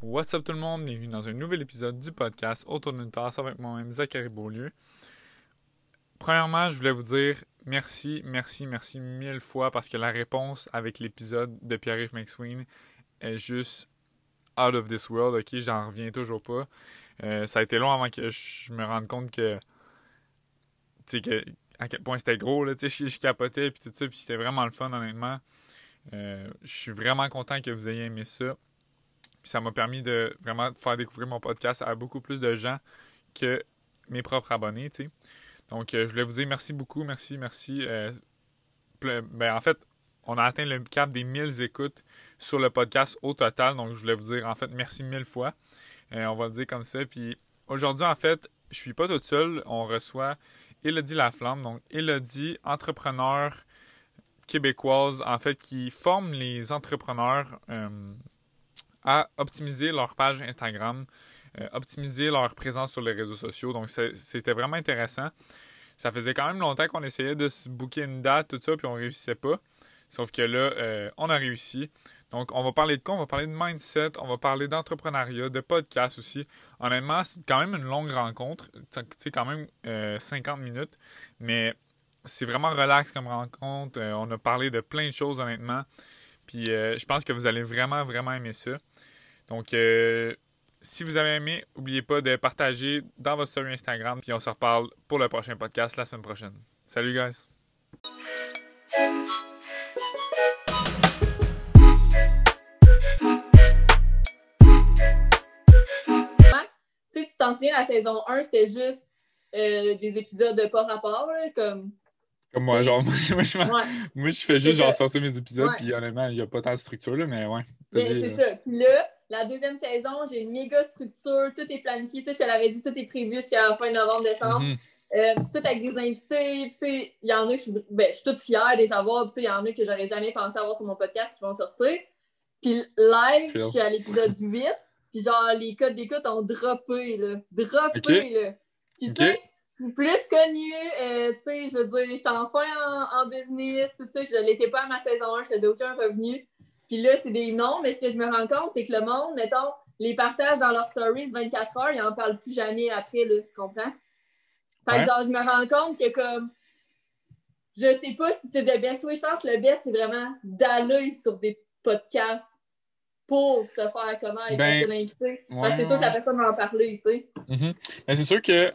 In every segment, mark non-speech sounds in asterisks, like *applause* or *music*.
What's up tout le monde? Bienvenue dans un nouvel épisode du podcast Autour d'une tasse avec moi-même Zachary Beaulieu. Premièrement, je voulais vous dire merci, merci, merci mille fois parce que la réponse avec l'épisode de Pierre-Yves McSween est juste out of this world, ok? J'en reviens toujours pas. Euh, ça a été long avant que je me rende compte que, tu sais, que, à quel point c'était gros, là, tu sais, je, capotais, puis tout ça, puis c'était vraiment le fun, honnêtement. Euh, je suis vraiment content que vous ayez aimé ça. Ça m'a permis de vraiment faire découvrir mon podcast à beaucoup plus de gens que mes propres abonnés, tu sais. Donc, euh, je voulais vous dire merci beaucoup, merci, merci. ben, en fait, on a atteint le cap des 1000 écoutes sur le podcast au total. Donc, je voulais vous dire, en fait, merci mille fois. Euh, on va le dire comme ça. Puis aujourd'hui, en fait, je suis pas toute seule. On reçoit Elodie Laflamme. Donc, Elodie, entrepreneur québécoise, en fait, qui forme les entrepreneurs euh, à optimiser leur page Instagram, euh, optimiser leur présence sur les réseaux sociaux. Donc, c'était vraiment intéressant. Ça faisait quand même longtemps qu'on essayait de se booker une date, tout ça, puis on réussissait pas. Sauf que là, on a réussi. Donc, on va parler de quoi? On va parler de mindset, on va parler d'entrepreneuriat, de podcast aussi. Honnêtement, c'est quand même une longue rencontre. C'est quand même 50 euh, minutes. Mais c'est vraiment relax comme rencontre. Euh, on a parlé de plein de choses, honnêtement. Puis euh, je pense que vous allez vraiment, vraiment aimer ça. Donc, si vous avez aimé, n'oubliez pas de partager dans votre story Instagram. Puis on se reparle pour le prochain podcast la semaine prochaine. Salut, guys! t'en souviens, la saison 1, c'était juste euh, des épisodes de pas rapport, comme. Comme moi, genre, *laughs* moi, je, moi, je fais juste genre sortir mes épisodes, puis honnêtement, il n'y a pas tant de structure, là, mais ouais. c'est ça. Puis là, la deuxième saison, j'ai une méga structure, tout est planifié. Tu sais, je te l'avais dit, tout est prévu jusqu'à la fin novembre, décembre. Mm tout avec des invités. Puis, tu sais, il y en a que je suis, ben, je suis toute fière de les avoir. Puis, tu sais, il y en a que j'aurais jamais pensé avoir sur mon podcast qui vont sortir. Puis, live, je suis à l'épisode *laughs* 8. Puis genre, les codes d'écoute ont droppé, là. Droppé, là. Puis tu sais, plus connue, euh, tu sais, je veux dire, j'étais enfin en, en, business, tout ça. Je l'étais pas à ma saison 1, je faisais aucun revenu. Puis là, c'est des noms, mais ce que je me rends compte, c'est que le monde, mettons, les partage dans leurs stories 24 heures, ils n'en parlent plus jamais après, là, tu comprends? Fait que genre, je me rends compte que comme je sais pas si c'est le best. Oui, je pense que le best, c'est vraiment d'aller sur des podcasts pour se faire connaître ben, l'invité. Parce que c'est sûr que la personne va en parler, tu sais. Mm c'est sûr que,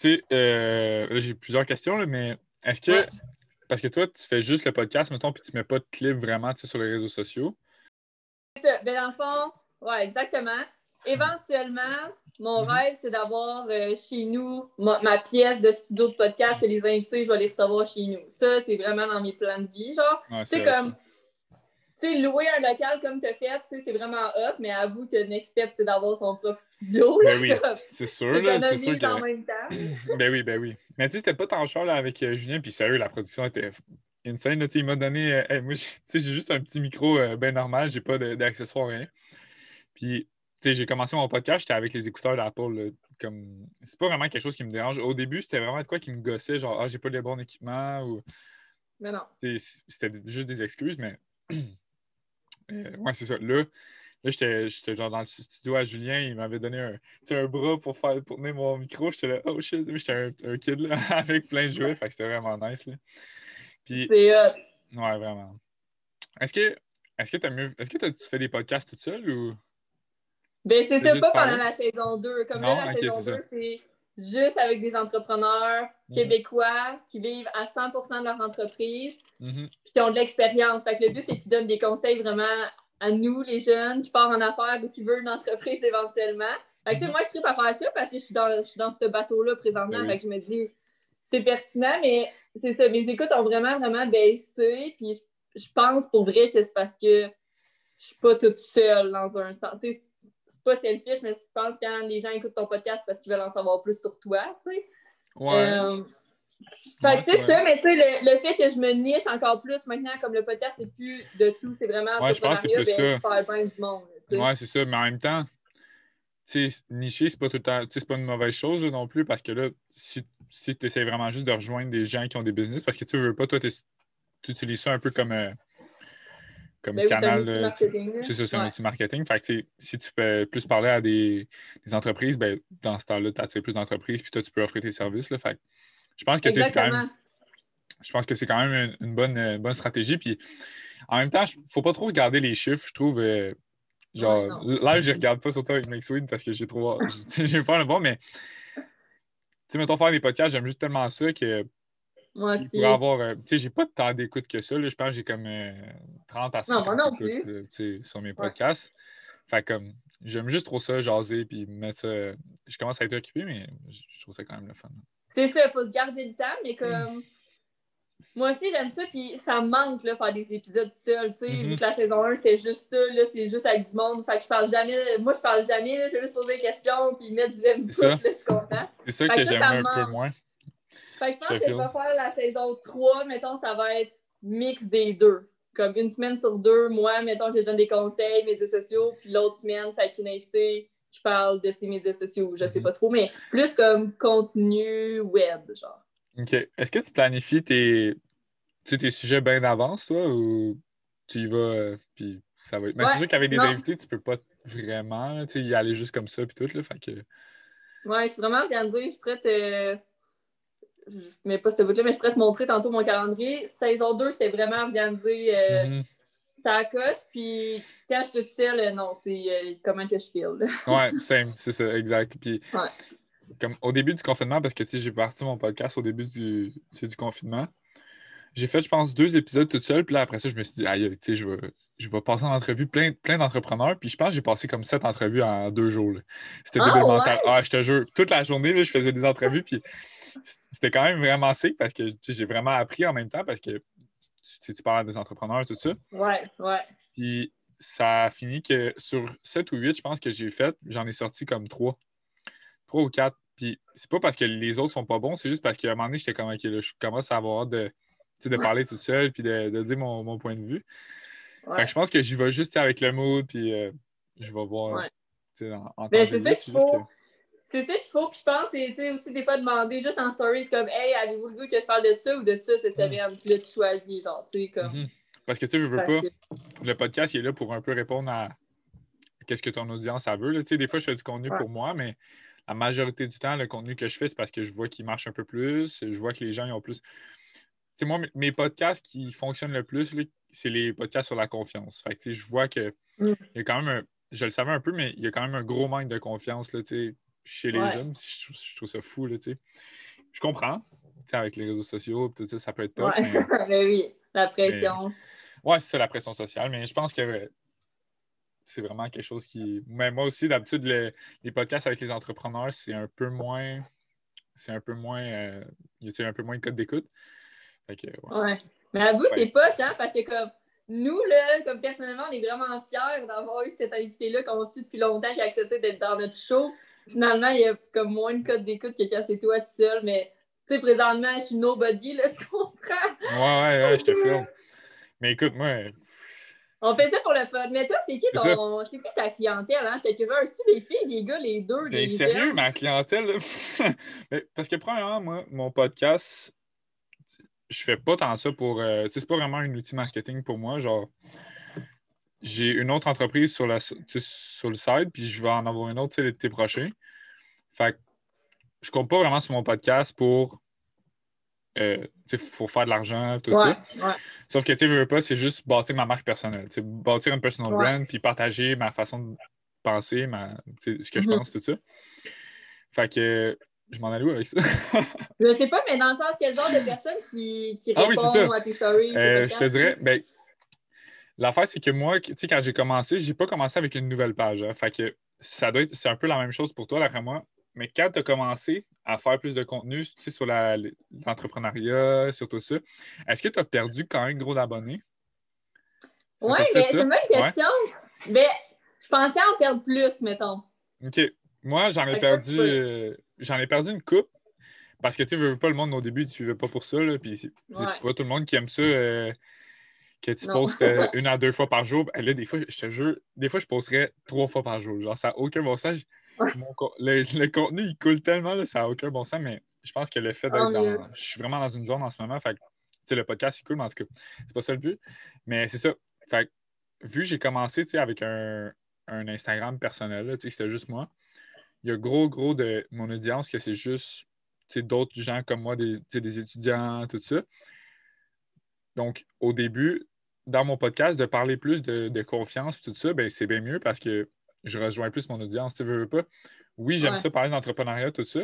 tu sais, euh, là, j'ai plusieurs questions, là, mais est-ce que, parce que toi, tu fais juste le podcast, mettons, puis tu mets pas de clip vraiment, sur les réseaux sociaux? Ça. Ben, dans le fond, ouais, exactement. Éventuellement, mon mm-hmm. rêve, c'est d'avoir euh, chez nous ma, pièce de studio de podcast que les invités, je vais les recevoir chez nous. Ça, c'est vraiment dans mes plans de vie, genre. c'est comme sais, louer un local comme tu as fait, c'est vraiment hot, mais avoue que Next Step, c'est d'avoir son propre studio. Ben oui, c'est sûr. *laughs* c'est sûr que... en même temps. *laughs* ben oui, ben oui. Mais tu sais, c'était pas tant cher là, avec euh, Julien, puis sérieux, la production était insane. Là, il m'a donné. Euh, moi, *laughs* j'ai juste un petit micro euh, bien normal, j'ai pas d'accessoires, rien. Puis, tu sais, j'ai commencé mon podcast, j'étais avec les écouteurs d'Apple. Comme... C'est pas vraiment quelque chose qui me dérange. Au début, c'était vraiment de quoi qui me gossait, genre, ah, j'ai pas le bon équipement ou. Mais non. C'était juste des excuses, mais. *clears throat* Euh, ouais, c'est ça. Là, là j'étais genre dans le studio à Julien, il m'avait donné un, un bras pour faire pour tenir mon micro. J'étais là, oh shit, j'étais un, un, kid là, *laughs* avec plein de jouets, fait que c'était vraiment nice. Là. Puis, c'est euh... Ouais, vraiment. Est-ce que est-ce que, as mieux... est-ce que tu fais des podcasts tout seul ou? Ben, c'est ça, pas pendant la saison 2. Comme là, la saison 2, c'est juste avec des entrepreneurs mhm. québécois qui vivent à 100% de leur entreprise, mm puis qui ont de l'expérience. Fait que le but, c'est qu'ils donnent des conseils vraiment à nous, les jeunes, qui partent en affaires ou qui veulent une entreprise *laughs* éventuellement. Fait que, mhm. moi, je tripe à faire ça parce que je suis dans, je dans ce bateau-là présentement. Ben fait que je me dis, c'est pertinent, mais c'est ça. Mes écoutes ont vraiment, vraiment baissé. Puis je, pense pour vrai que c'est parce que je suis pas toute seule dans un sens c'est pas selfish, mais je pense que quand les gens écoutent ton podcast parce qu'ils veulent en savoir plus sur toi, tu sais. Ouais. Euh, fait que c'est ça, mais tu sais, le, fait que je me niche encore plus maintenant, comme le podcast, c'est plus de tout, c'est vraiment ouais, je pense que c'est plus ben, ça. Faire du monde. Ouais, c'est ça, mais en même temps, tu sais, nicher, c'est pas tout le temps, c'est pas une mauvaise chose non plus, parce que là, si, si tu essaies vraiment juste de rejoindre des gens qui ont des business, parce que tu veux pas, toi, tu utilises ça un peu comme. Euh, comme Ben oui, c'est un canal. C'est ça, c'est un outil marketing. Fait que, si tu peux plus parler à des, des entreprises, ben, dans ce temps-là, tu attires plus d'entreprises, puis toi, tu peux offrir tes services. Là, fait que je pense que c'est quand même je pense que c'est quand même une, une bonne, euh, bonne stratégie. Puis en même temps, il ne faut pas trop regarder les chiffres, je trouve. euh, genre, Ouais, là, je ne regarde pas surtout avec McSween parce que j'ai trop. *laughs* j'ai peur le bon, mais tu sais, mettons, faire des podcasts, j'aime juste tellement ça que Moi aussi. avoir. euh, tu sais, j'ai pas tant d'écoute que ça. Là, je pense que j'ai comme euh, 30 à 50 moi non plus. sur mes podcasts. Fait comme, j'aime juste trop ça, jaser, puis mettre ça. Je commence à être occupé, mais je trouve ça quand même le fun. C'est ça, il faut se garder le temps, mais comme. *laughs* Moi aussi, j'aime ça, puis ça me manque, là, faire des épisodes seuls, tu sais. Vu que la saison 1, c'était juste ça, là, c'est juste avec du monde. Fait que je parle jamais. Moi, je parle jamais, là, je vais juste poser des questions, puis mettre du là, *laughs* tu comprends? C'est ça Fait que j'aime un peu moins. Fait que je pense que je vais faire la saison 3, mettons, ça va être mix des deux. Comme une semaine sur deux, moi, mettons, je donne des conseils, médias sociaux, puis l'autre semaine, ça va être une invitée, je parle de ses médias sociaux, je sais Mhm. pas trop, mais plus comme contenu web, genre. OK. Est-ce que tu planifies tes, tes sujets bien d'avance, toi, ou tu y vas, euh, puis ça va être... Mais c'est sûr qu'avec des non. invités, tu peux pas vraiment tu y aller juste comme ça, puis tout, là, fait que... Ouais, je suis vraiment organisée, je suis prête. euh, Je mets pas ce bout-là, mais je pourrais te montrer tantôt mon calendrier. Saison 2, c'était vraiment organisé. euh, Mhm. Ça coche, puis quand je seule, euh, non, c'est euh, comment que je file. là. *laughs* Ouais, same, c'est ça, exact. Puis, Ouais. comme au début du confinement, parce que, j'ai parti mon podcast au début du, du confinement, j'ai fait, je pense, deux épisodes toute seule, puis là, après ça, je me suis dit, aïe, tu sais, je vais, je vais passer en entrevue plein, plein d'entrepreneurs, puis je pense que j'ai passé comme sept entrevues en deux jours. C'était Ah, débile ouais? mental. Ah, je te jure, toute la journée, là, je faisais des entrevues, puis c'était quand même vraiment sick, parce que, j'ai vraiment appris en même temps, parce que, tu parles à des entrepreneurs, tout ça. Ouais, ouais. Puis ça a fini que sur 7 ou 8, je pense que j'ai fait, j'en ai sorti comme 3. 3 ou 4. Puis c'est pas parce que les autres sont pas bons, c'est juste parce qu'à un moment donné, j'étais comme, OK, là, je commence à avoir de, de parler toute seule puis de, de dire mon, mon point de vue. Fait que je pense que j'y vais juste avec le mood, puis euh, je vais voir. Ouais. En, en Ben, c'est ça qu'il faut. que- C'est ça qu'il faut, puis je pense, c'est aussi des fois demander juste en stories comme Hey, avez-vous le goût que je parle de ça ou de ça cette Mm. semaine? Puis là, tu choisis, genre, tu sais, comme. Mhm. Parce que tu sais, veux, veux pas, le podcast il est là pour un peu répondre à qu'est-ce que ton audience elle veut. là. Tu sais, des fois, je fais du contenu Ouais. pour moi, mais la majorité du temps, le contenu que je fais, c'est parce que je vois qu'il marche un peu plus, je vois que les gens ils ont plus. Tu sais, moi, mes- podcasts qui fonctionnent le plus, c'est les podcasts sur la confiance. Fait que, tu sais, je vois que Mm. il y a quand même un. Je le savais un peu, mais il y a quand même un gros manque de confiance là, tu sais, chez les Ouais. jeunes. Je trouve, je trouve ça fou. Là, tu sais. je comprends. tu sais, Avec les réseaux sociaux, tout ça, ça peut être tough. Ouais, Mais... *laughs* ben oui, la pression. Ouais, c'est ça, la pression sociale, mais je pense que c'est vraiment quelque chose qui. Mais moi aussi, d'habitude, le- les podcasts avec les entrepreneurs, c'est un peu moins. C'est un peu moins. euh, Il y a un peu moins de code d'écoute. Fait que, ouais. Ouais. Mais avoue, c'est Ouais. poche, hein, parce que comme nous, là, comme personnellement, on est vraiment fiers d'avoir eu cet invité-là qu'on suit depuis longtemps qui a accepté d'être dans notre show. Finalement, il y a comme moins de code d'écoute que quand c'est toi tout seul, mais tu sais, présentement, je suis nobody, là, *laughs* tu comprends? Ouais, ouais, ouais, je te filme. Mais écoute, moi, On fait ça pour le fun. Mais toi, c'est qui ton. C'est qui ta clientèle, hein? J'étais curieuse. C'est-tu des filles, des gars, les deux, ben, des sérieux, jeunes? ma clientèle. là, *laughs* mais parce que, premièrement, moi, mon podcast, je fais pas tant ça pour. euh, tu sais, c'est pas vraiment un outil marketing pour moi. Genre, j'ai une autre entreprise sur, la, sur le site, puis je vais en avoir une autre l'été prochain. Fait que je compte pas vraiment sur mon podcast pour. euh, pour faire de l'argent, tout Ouais, ça. ouais. Sauf que, tu veux pas, c'est juste bâtir ma marque personnelle. Bâtir une personal Ouais. brand, puis partager ma façon de penser, ma, ce que je Mhm. pense, tout ça. Fait que je m'en allais où avec ça? Je sais pas, mais dans le sens, quel genre de personne qui, qui Ah oui, répond c'est ça. à tes stories? Euh, je te dirais, ben, l'affaire, c'est que moi, tu sais, quand j'ai commencé, j'ai pas commencé avec une nouvelle page. hein. Fait que ça doit être, c'est un peu la même chose pour toi, d'après moi. Mais quand tu as commencé à faire plus de contenu, tu sais, sur la- l'entrepreneuriat, sur tout ça, est-ce que tu as perdu quand même gros d'abonnés? Oui, mais c'est une bonne question. Ben, je pensais en perdre plus, mettons. OK. Moi, j'en ai perdu euh, j'en ai perdu une coupe. Parce que tu sais, veux pas le monde au début, tu suivais pas pour ça. Là, puis c'est c'est Ouais. pas tout le monde qui aime ça. euh, que tu Non. postes euh, *laughs* une à deux fois par jour. Ben là, des fois, je te jure, des fois, je posterais trois fois par jour. Genre, ça n'a aucun bon sens. Mon le, le contenu, il coule tellement, là, ça n'a aucun bon sens. Mais je pense que le fait d'être mieux. dans. Je suis vraiment dans une zone en ce moment. Fait que, le podcast, il coule, mais en tout cas, c'est pas ça le but. Mais c'est ça. Fait que vu que j'ai commencé avec un, un Instagram personnel, c'était juste moi, il y a gros, gros de mon audience que c'est juste d'autres gens comme moi, des, des étudiants, tout ça. Donc, au début, dans mon podcast, de parler plus de, confiance, tout ça, ben, c'est bien mieux parce que je rejoins plus mon audience. Tu veux, pas? Oui, j'aime ça parler d'entrepreneuriat, tout ça.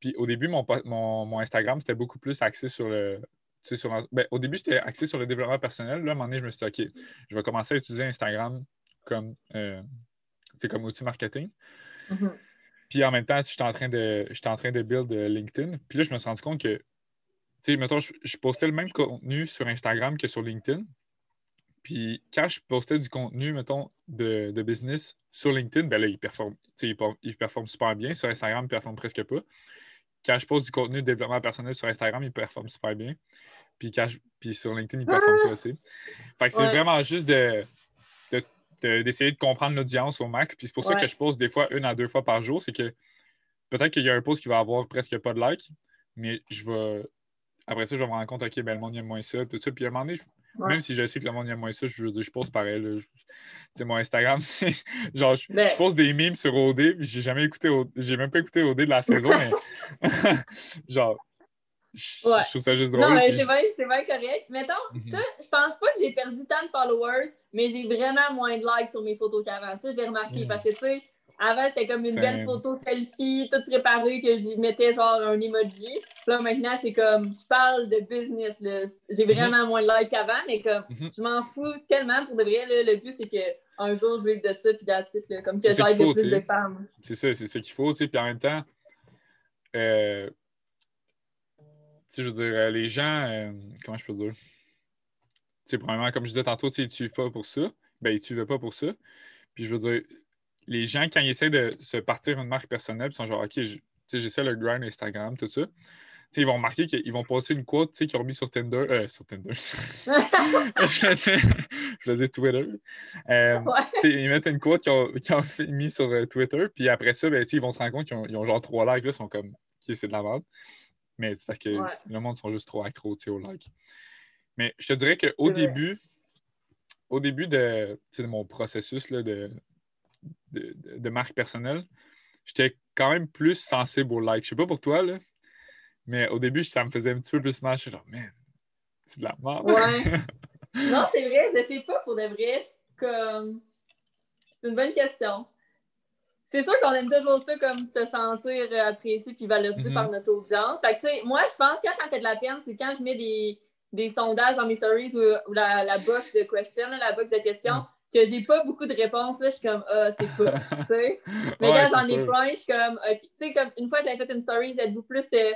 Puis au début, mon, mon, Instagram, c'était beaucoup plus axé sur le. Sur, ben, au début, c'était axé sur le développement personnel. Là, à un moment donné, je me suis dit, OK, je vais commencer à utiliser Instagram comme, euh, comme outil marketing. Mm-hmm. Puis en même temps, j'étais en train de, en train de build euh, LinkedIn. Puis là, je me suis rendu compte que, sais, mettons, je, postais le même contenu sur Instagram que sur LinkedIn. Puis quand je postais du contenu, mettons, de, business sur LinkedIn, ben là, il performe, il, il performe super bien. Sur Instagram, il performe presque pas quand je poste du contenu de développement personnel sur Instagram, il performe super bien. Puis, quand puis sur LinkedIn, il performe pas aussi. Fait que c'est vraiment juste de, d'essayer de, comprendre l'audience au max. Puis c'est pour ça que je poste des fois une à deux fois par jour. C'est que peut-être qu'il y a un post qui va avoir presque pas de likes, mais je vais. Après ça, je me rendre compte, OK, ben, le monde aime moins ça, tout ça. Puis à un moment donné, je, même si je sais que le monde aime moins ça, je, je, je pose pareil. sais, mon Instagram, *laughs* c'est genre, je, ben pose des memes sur OD, puis j'ai jamais écouté, j'ai même pas écouté OD de la saison, mais *laughs* genre, je, trouve ça juste drôle. Non, mais c'est vrai, c'est vrai correct. Mettons, mm je pense pas que j'ai perdu tant de followers, mais j'ai vraiment moins de likes sur mes photos qu'avant. Ça, je l'ai remarqué, mm. parce que, tu sais, avant, c'était comme une belle photo selfie, toute préparée, que j'y mettais genre un emoji. là, maintenant, c'est comme, je parle de business. J'ai mhm. vraiment moins de likes qu'avant, mais comme, mhm. je m'en fous tellement pour de vrai. le but, c'est qu'un jour, je vive de ça, puis d'attitude, comme que j'aille de plus de femmes. C'est ça, c'est ce qu'il faut, tu sais. Puis en même temps, euh, tu sais, je veux dire, euh, les gens, euh, comment je peux dire? Tu sais, premièrement, comme je disais tantôt, tu ne pas pour ça. Ben, tu ne pas pour ça. Puis je veux dire, les gens, quand ils essaient de se partir une marque personnelle, ils sont genre, OK, j'essaie le grind Instagram, tout ça. ils vont remarquer qu'ils vont poster une quote qu'ils ont mis sur Tinder. Euh, sur Tinder. *laughs* *laughs* je dire Twitter. Euh, ils mettent une quote qu'ils ont, mis sur euh, Twitter, puis après ça, ben, ils vont se rendre compte qu'ils ont, genre trois likes, là, ils sont comme, OK, c'est de la merde. Mais c'est parce que le monde sont juste trop accros aux likes. Mais je te dirais qu'au début, au début de, de mon processus là, de, de, marque personnelle, j'étais quand même plus sensible au like. Je sais pas pour toi, là, mais au début, ça me faisait un petit peu plus mal. Je suis genre, man, c'est de la merde. Ouais. *laughs* non, c'est vrai, je sais pas pour de vrai. Comme... C'est une bonne question. C'est sûr qu'on aime toujours ça comme se sentir apprécié puis valorisé mm-hmm. par notre audience. Fait que, moi, je pense que quand ça me fait de la peine, c'est quand je mets des, des sondages dans mes stories ou, la, la box de questions, la box de questions. Mm que j'ai pas beaucoup de réponses, là, je suis comme, ah, c'est push, tu sais. *laughs* Mais quand j'en ai plein, je suis comme, tu sais, comme une fois, j'avais fait une story, êtes-vous plus de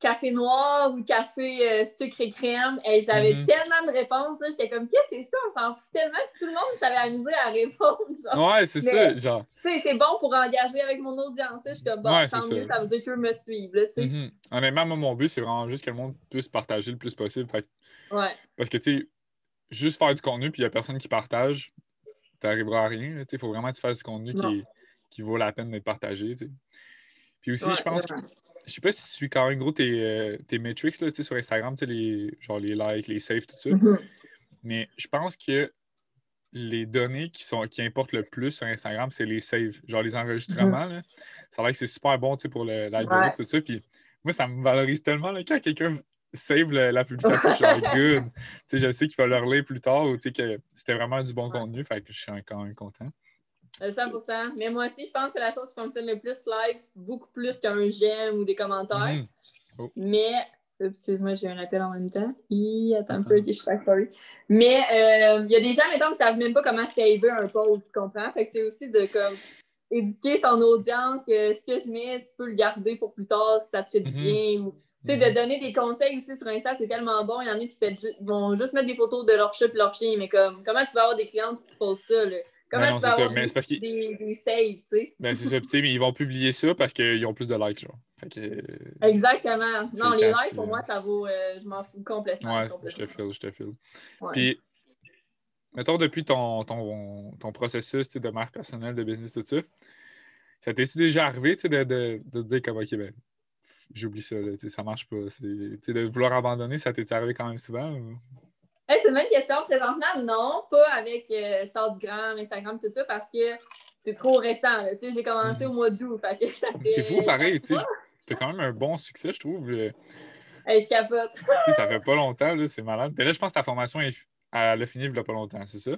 café noir ou café euh, sucre et crème? Et j'avais mm-hmm. tellement de réponses, j'étais comme, qu'est-ce que c'est ça? On s'en fout tellement, que tout le monde s'avait amusé à répondre. Ouais, c'est ça, genre. Tu sais, c'est bon pour engager avec mon audience, je suis comme, bon, tant mieux, ça. veut dire qu'eux me suivent, tu sais. Mm-hmm. Honnêtement, moi, mon but, c'est vraiment juste que le monde puisse partager le plus possible. Fait... Ouais. Parce que, tu sais, juste faire du contenu puis il n'y a personne qui partage, tu n'arriveras à rien. Il faut vraiment que tu fasses du contenu qui, qui, vaut la peine d'être partagé. Puis aussi, je pense que. Je sais pas si tu suis quand même gros tes, euh, tes metrics là, sur Instagram, les, genre les likes, les saves, tout ça. Mm-hmm. Mais je pense que les données qui, sont, qui importent le plus sur Instagram, c'est les saves, genre les enregistrements. Mm-hmm. Ça a l'air que c'est super bon pour l'algorithme, tout ça. Puis moi, ça me valorise tellement là, quand quelqu'un save la publication, je suis like, good. je sais qu'il va leur lire plus tard ou que c'était vraiment du bon contenu, fait que je suis quand même content. 100%. Euh, Mais moi aussi, je pense que c'est la chose qui fonctionne le plus live, beaucoup plus qu'un j'aime ou des commentaires. Mm-hmm. Oh. Mais, excuse-moi, j'ai un appel en même temps. attends un peu, uh-huh. je suis pas sorry. Mais euh, il y a des gens, mettons, qui ne savent même pas comment saver un post, tu comprends? Fait que c'est aussi de comme éduquer son audience que ce que je mets, tu peux le garder pour plus tard si ça te fait du mm-hmm. bien. Tu sais, de donner des conseils aussi sur Insta, c'est tellement bon. Il y en a qui vont juste mettre des photos de leur chat et leur chien, mais comme, comment tu vas avoir des clientes si tu poses ça, là? Comment tu vas avoir des, des, saves, tu sais? Ben, c'est ça, mais ils vont publier ça parce qu'ils ont plus de likes, genre. Fait que, Exactement. Non, les likes, pour moi, ça vaut... Euh, je m'en fous complètement. Ouais, je te file, je te file. Puis, mettons, depuis ton, ton, ton processus de marque personnelle, de business, tout ça, ça t'est-tu déjà arrivé, tu sais, de, de, de, dire comme, OK, ben j'oublie ça, là, ça marche pas. De vouloir abandonner, ça t'est arrivé quand même souvent? c'est une bonne question. Présentement, non, pas avec euh, Instagram, Instagram, tout ça, parce que c'est trop récent. J'ai commencé au mois d'août. C'est fou, pareil. Tu as quand même un bon succès, je trouve. je capote. ça fait pas longtemps, c'est malade. Mais là, je pense que ta formation, elle, a fini il n'y a pas longtemps, c'est ça?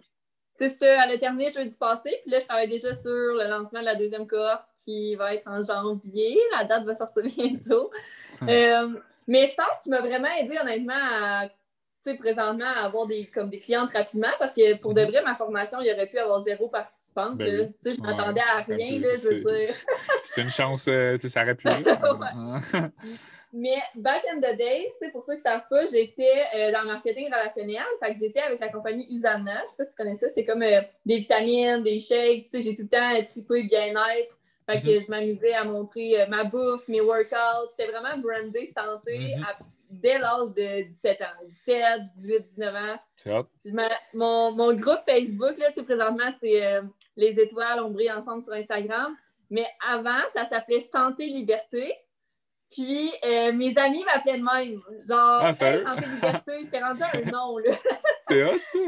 C'est ça, elle a terminé jeudi passé. Puis là, je travaille déjà sur le lancement de la deuxième cohorte qui va être en janvier. La date va sortir *laughs* bientôt. Euh, mais je pense qu'il m'a vraiment aidé, honnêtement, à présentement à avoir des, comme des clientes rapidement parce que pour de mhm. vrai, ma formation, il aurait pu avoir zéro participante. Ben je m'attendais à rien, je veux dire. c'est une chance, euh, ça aurait pu. *laughs* Mais back in the days, pour ceux qui ne savent pas, j'étais euh, dans le marketing relationnel. Fait que j'étais avec la compagnie Usana. Je ne sais pas si tu connais ça. C'est comme euh, des vitamines, des shakes. J'ai tout le temps trippé bien-être. Fait que mhm. je m'amusais à montrer ma bouffe, mes workouts. J'étais vraiment brandée santé mhm dès l'âge de 17 ans. 17, 18, 19 ans. C'est mon, mon, groupe Facebook, là, présentement, c'est euh, Les Étoiles, on brille ensemble sur Instagram. Mais avant, ça s'appelait Santé Liberté. Puis euh, mes amis m'appelaient de même. Genre, ah, Santé Liberté, c'était rendu un *laughs* nom. là. c'est hot, ça.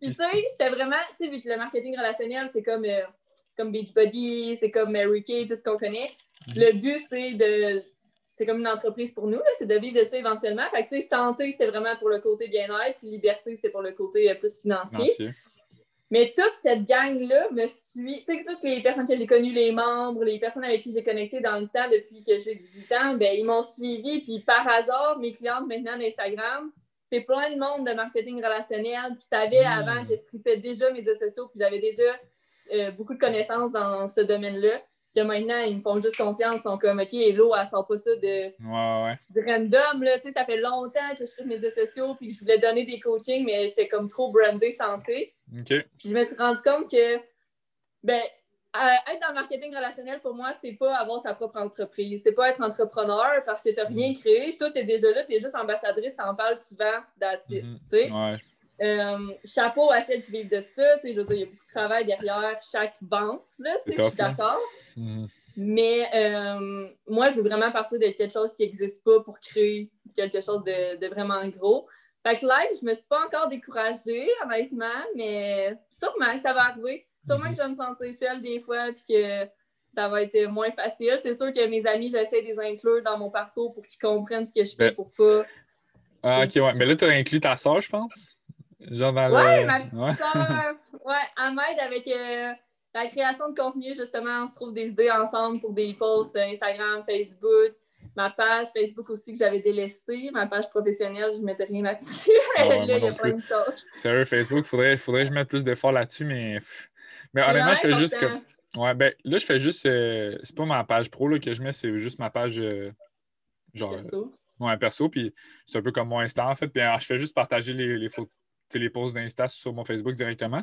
Puis tu sais, c'était vraiment, tu sais, vu que le marketing relationnel, c'est comme, euh, comme Beachbody, c'est comme Mary Kay, tout ce qu'on connaît. Mhm. Le but, c'est de c'est comme une entreprise pour nous, c'est de vivre de ça éventuellement. Fait que, santé, c'était vraiment pour le côté bien-être, puis liberté, c'était pour le côté euh, plus financier. Mais toute cette gang-là me suit. Tu sais, toutes les personnes que j'ai connues, les membres, les personnes avec qui j'ai connecté dans le temps depuis que j'ai 18 ans, ben, ils m'ont suivi. Puis par hasard, mes clientes maintenant d'Instagram, c'est plein de monde de marketing relationnel qui savaient hmm. avant que je tripais déjà mes médias sociaux, puis j'avais déjà euh, beaucoup de connaissances dans ce domaine-là que maintenant, ils me font juste confiance. Ils sont comme, OK, Hello, elle sort pas ça de, random. Là. Tu sais, ça fait longtemps que je suis sur les médias sociaux puis que je voulais donner des coachings, mais j'étais comme trop brandée santé. Puis je me suis rendu compte que, ben, être dans le marketing relationnel, pour moi, c'est pas avoir sa propre entreprise. C'est pas être entrepreneur parce que tu n'as rien mm. créé. Tout est déjà là. Tu es juste ambassadrice, tu en parles, tu vends, that's mm-hmm. Tu sais? Ouais. Euh, chapeau à celles qui vivent de ça. Je veux dire, il y a beaucoup de travail derrière chaque vente. Là, je suis d'accord. Mhm. Mais euh, moi, je veux vraiment partir de quelque chose qui n'existe pas pour créer quelque chose de, vraiment gros. Fait que live, je me suis pas encore découragée, honnêtement, mais sûrement que ça va arriver. Sûrement que je vais me sentir seule des fois puis que ça va être moins facile. C'est sûr que mes amis, j'essaie de les inclure dans mon parcours pour qu'ils comprennent ce que je fais pour pas. Ah, ok, ouais. Mais là, tu as inclus ta soeur, je pense? Genre dans ouais, ma petite soeur, *laughs* ouais, elle m'aide avec euh, la création de contenu, justement. On se trouve des idées ensemble pour des posts Instagram, Facebook. Ma page Facebook aussi que j'avais délestée. Ma page professionnelle, je ne mettais rien là-dessus. *laughs* là, il y a pas une chose. Sérieux, Facebook, il faudrait, faudrait que je mette plus d'efforts là-dessus, mais. Mais honnêtement, je fais juste que. Ouais, ben là, je fais juste. Euh, c'est pas ma page pro là, que je mets, c'est juste ma page. Euh, genre. Perso. ouais, perso. Puis c'est un peu comme mon Insta, en fait. Puis je fais juste partager les, les photos les posts d'Insta sur mon Facebook directement.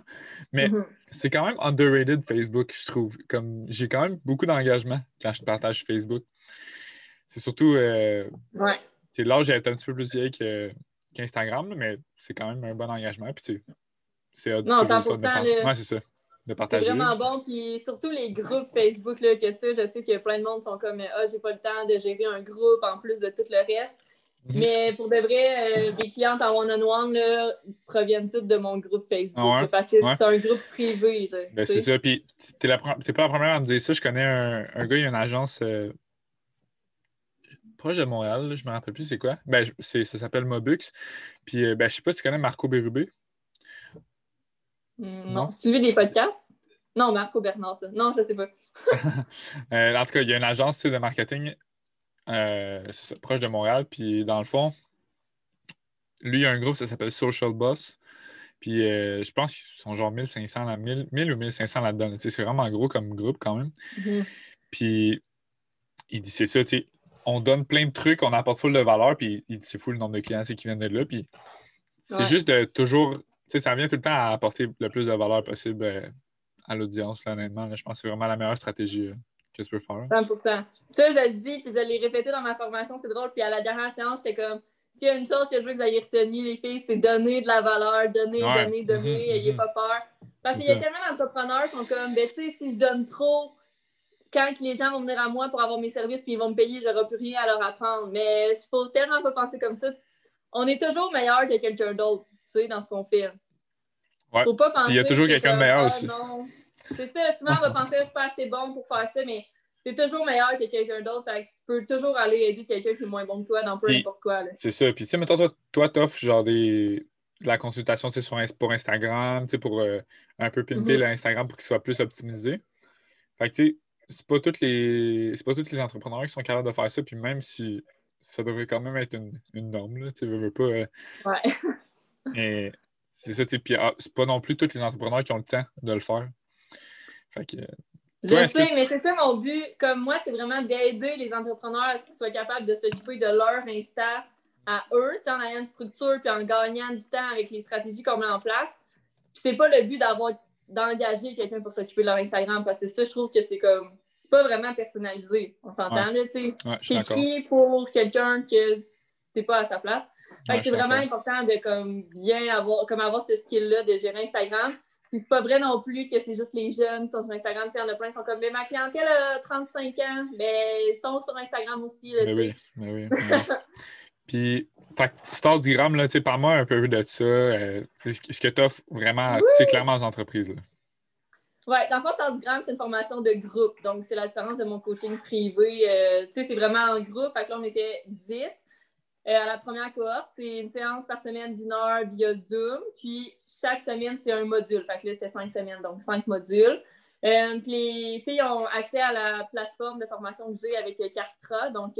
Mais mhm. c'est quand même underrated Facebook, je trouve. Comme j'ai quand même beaucoup d'engagement quand je partage Facebook. C'est surtout. Euh, ouais. Là, j'ai été un petit peu plus vieille qu'Instagram, mais c'est quand même un bon engagement. Puis c'est Non, 100%. De Ouais, c'est ça. De partager. C'est vraiment bon. Puis surtout les groupes Facebook, là, que ça, je sais que plein de monde sont comme Ah, j'ai pas le temps de gérer un groupe en plus de tout le reste. Mhm. Mais pour de vrai, euh, mes clientes en one-on-one proviennent toutes de mon groupe Facebook. Ah parce que c'est un groupe privé. Ben, c'est ça. Puis, t'es, la, pas la première à me dire ça. Je connais un, un gars, il a une agence euh, proche de Montréal. je me rappelle plus c'est quoi. Ben, ça s'appelle Mobux. Puis, euh, ben, je sais pas si tu connais Marco Bérubé. Hmm, non? Tu veux des podcasts? Non, Marco Bernard, ça. Non, je sais pas. *laughs* en tout cas, il y a une agence de marketing euh, proche de Montréal. Puis dans le fond, lui, il y a un groupe, ça s'appelle Social Boss. Puis euh, je pense qu'ils sont genre 1500, là, 1000, ou 1500 là-dedans. c'est vraiment gros comme groupe quand même. Mm-hmm. Puis il dit c'est ça, tu sais, on donne plein de trucs, on apporte full de valeur, puis il dit c'est fou le nombre de clients qui viennent de là. Puis c'est juste de toujours, tu sais, ça vient tout le temps à apporter le plus de valeur possible euh, à l'audience, honnêtement. je pense que c'est vraiment la meilleure stratégie. Que tu peux faire? 100 Ça, je le dis, puis je l'ai répété dans ma formation, c'est drôle. Puis à la dernière séance, j'étais comme, s'il y a une chose que je veux que vous ayez retenue, les filles, c'est donner de la valeur, donner, donner, donner, mhm, n'ayez mhm. pas peur. Parce qu'il y a tellement d'entrepreneurs qui sont comme, ben, tu sais, si je donne trop, quand les gens vont venir à moi pour avoir mes services puis ils vont me payer, j'aurai plus rien à leur apprendre. Mais il faut tellement pas penser comme ça. On est toujours meilleur que quelqu'un d'autre. sais, dans ce qu'on fait. Ouais. Faut pas penser. Il y a toujours que quelqu'un de meilleur ah, aussi. non. C'est ça, souvent on va penser je suis pas assez bon pour faire ça, mais t'es toujours meilleur que quelqu'un d'autre. Fait que tu peux toujours aller aider quelqu'un qui est moins bon que toi dans peu Puis- importe quoi. C'est ça. Puis, tu sais, mettons, toi, toi t'offres genre des, de la consultation tu sais, sur, pour Instagram, tu sais, pour euh, un peu pimper Mhm. l'Instagram pour qu'il soit plus optimisé. Fait que, tu sais, c'est pas toutes les c'est pas tous les entrepreneurs qui sont capables de faire ça. Puis, même si ça devrait quand même être une, une norme, là, tu veux, veux pas. euh, Ouais. *laughs* c'est ça, tu sais. Puis, ah, c'est pas non plus tous les entrepreneurs qui ont le temps de le faire. Fait que, Je Toi, sais, mais c'est ça mon but. Comme moi, c'est vraiment d'aider les entrepreneurs à ce qu'ils soient capables de s'occuper de leur Insta à eux, en ayant une structure puis en gagnant du temps avec les stratégies qu'on met en place. Puis c'est pas le but d'avoir d'engager quelqu'un pour s'occuper de leur Instagram parce que ça, je trouve que c'est comme c'est pas vraiment personnalisé. On s'entend là, tu sais. ouais, pour quelqu'un que t'es pas à sa place. Fait Ouais, que je c'est vraiment important de comme bien avoir comme avoir ce skill-là de gérer Instagram. Puis c'est pas vrai non plus que c'est juste les jeunes qui sont sur Instagram. Il y en a plein qui sont comme mais ma clientèle a 35 ans, mais ils sont sur Instagram aussi. Là, Mais tu oui, mais oui. mais oui. *laughs* Puis, fait que Stardigram, là, tu sais, parle-moi un peu de ça. euh, ce que- tu offres vraiment, tu sais, clairement aux entreprises. Là. Ouais, dans le fond, Stardigram, c'est une formation de groupe. Donc, c'est la différence de mon coaching privé. Euh, tu sais, c'est vraiment en groupe. Fait que là, on était 10. Euh, à la première cohorte, c'est une séance par semaine d'une heure via Zoom. Puis, chaque semaine, c'est un module. Fait que là, c'était cinq semaines, donc cinq modules. Euh, puis, les filles ont accès à la plateforme de formation que j'ai avec euh, Cartra. Donc,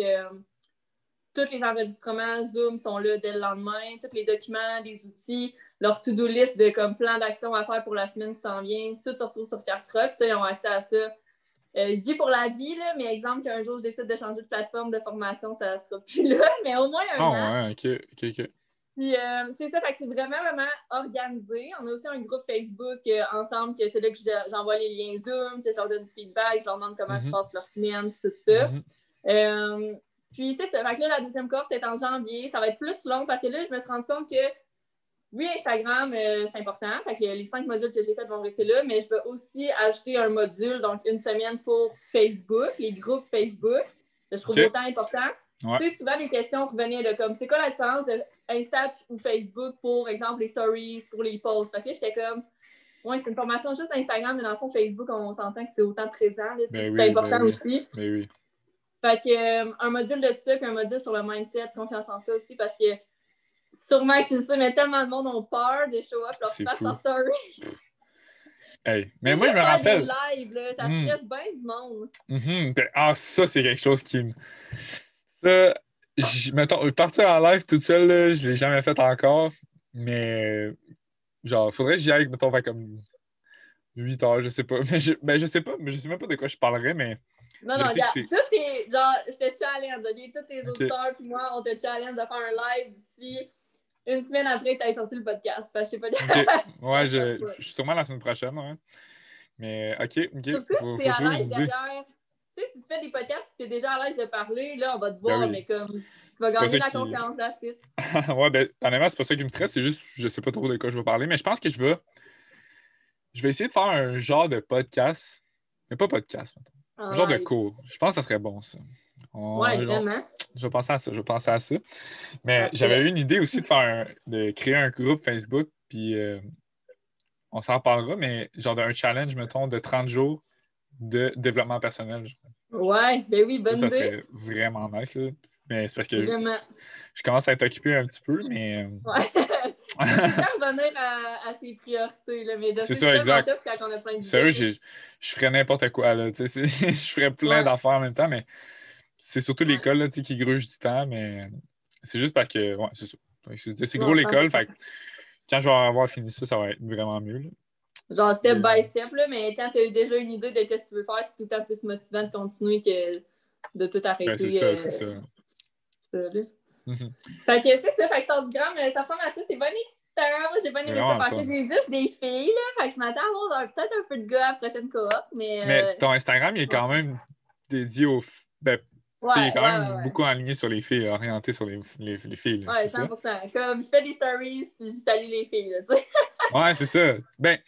tous les enregistrements Zoom sont là dès le lendemain. Tous les documents, les outils, leur to-do list de comme plan d'action à faire pour la semaine qui s'en vient, tout se retrouve sur Cartra. Puis ça, ils ont accès à ça. Euh, je dis pour la vie, là, mais exemple qu'un jour je décide de changer de plateforme de formation, ça sera plus là, *laughs* mais au moins un an. ouais, ok, ok, ok. Puis euh, c'est ça, fait que c'est vraiment, vraiment organisé. On a aussi un groupe Facebook euh, ensemble, que c'est là que je- j'envoie les liens Zoom, que je leur donne du feedback, je leur demande comment se Mhm. passe leur semaine, puis tout ça. Mhm. Puis c'est ça. Fait que là, la deuxième cohorte est en janvier. Ça va être plus long parce que là, je me suis rendu compte que oui, Instagram, euh, c'est important. Fait que les cinq modules que j'ai faits vont rester là, mais je vais aussi ajouter un module, donc une semaine pour Facebook, les groupes Facebook. que Je trouve autant important. Ouais. Tu sais, souvent, les questions revenaient de comme, c'est quoi la différence de Insta ou Facebook pour exemple les stories, pour les posts? Fait que j'étais comme, ouais, c'est une formation juste Instagram, mais dans le fond, Facebook, on s'entend que c'est autant présent. Ben c'est oui, important ben oui. aussi. Mais oui. Fait que, euh, un module de ça, puis un module sur le mindset, confiance en ça aussi, parce que sûrement que tu le sais, mais tellement de monde ont peur de show up leur face en story. *laughs* Hey. Mais moi, je me faire rappelle. là, ça Hmm. stresse bien du monde. Mhm. Ben, Ah, ça, c'est quelque chose qui me. Ça, mettons, partir en live toute seule, là, je l'ai jamais fait encore. Mais, genre, faudrait que j'y aille, mettons, vers comme 8 heures, je sais pas. *laughs* Mais je, ben, je sais pas, mais je sais même pas de quoi je parlerais, mais. Non, Je non, regarde, tout est, genre, je te challenge, ok? Tous tes Ok. auditeurs, puis moi, on te challenge de faire un live d'ici une semaine après que tu aies sorti le podcast. Fait je sais pas. Ok. Ouais, je, je suis sûrement la semaine prochaine, ouais. Mais, ok, ok. Surtout Faut, si t'es à l'aise derrière. Tu sais, si tu fais des podcasts et t'es déjà à l'aise de parler, là, on va te Ben voir, oui. mais comme tu vas gagner la qui- confiance là-dessus. *laughs* ouais, ben, honnêtement, c'est pas ça qui me stresse, c'est juste, je sais pas trop de quoi je vais parler, mais je pense que je vais. Je vais essayer de faire un genre de podcast. Mais pas podcast, mettons. Un genre de cours. Je pense que ça serait bon, ça. On- Ouais, on- vraiment. je vais penser à ça, je vais penser à ça. Mais j'avais eu une idée aussi de faire un- de créer un groupe Facebook, puis euh, on s'en parlera, mais genre d'un challenge, mettons, de 30 jours de développement personnel. Ouais, ben oui, bonne Ça, ça idée. serait vraiment nice, là. Mais c'est parce que Vraiment. je commence à être occupé un petit peu, mais. euh, *laughs* Ouais. Revenir à, à ses priorités, là, mais C'est ça, exact. quand on a plein d'idées. Sérieux, je ferais n'importe quoi, là. tu sais, c'est- *laughs* je ferais plein Ouais. d'affaires en même temps, mais c'est surtout l'école qui gruge du temps, mais c'est juste parce que, ouais, c'est ça. Gros l'école, 100%. fait quand je vais avoir fini ça, ça va être vraiment mieux. là. Genre step by step, là, mais quand tu as déjà une idée de ce que tu veux faire, c'est tout le temps plus motivant de continuer que de tout arrêter. Ben, c'est ça, euh, c'est ça. ça, là. Mhm. Fait que c'est ça, fait que Stardigram, euh, ça ressemble à ça, c'est bien excitant. Moi, j'ai bien aimé ça fun. j'ai juste des filles, là. Fait que je m'attends à avoir peut-être un peu de gars à la prochaine coop, mais. Mais euh, ton Instagram, il est quand même dédié aux. Ben, tu sais, il ouais, est quand ouais, même ouais, ouais. beaucoup aligné sur les filles, orienté sur les, les, les filles. là, Ouais, ça? 100%. Comme je fais des stories, puis je salue les filles, là. *laughs* Ouais, c'est ça. Ben,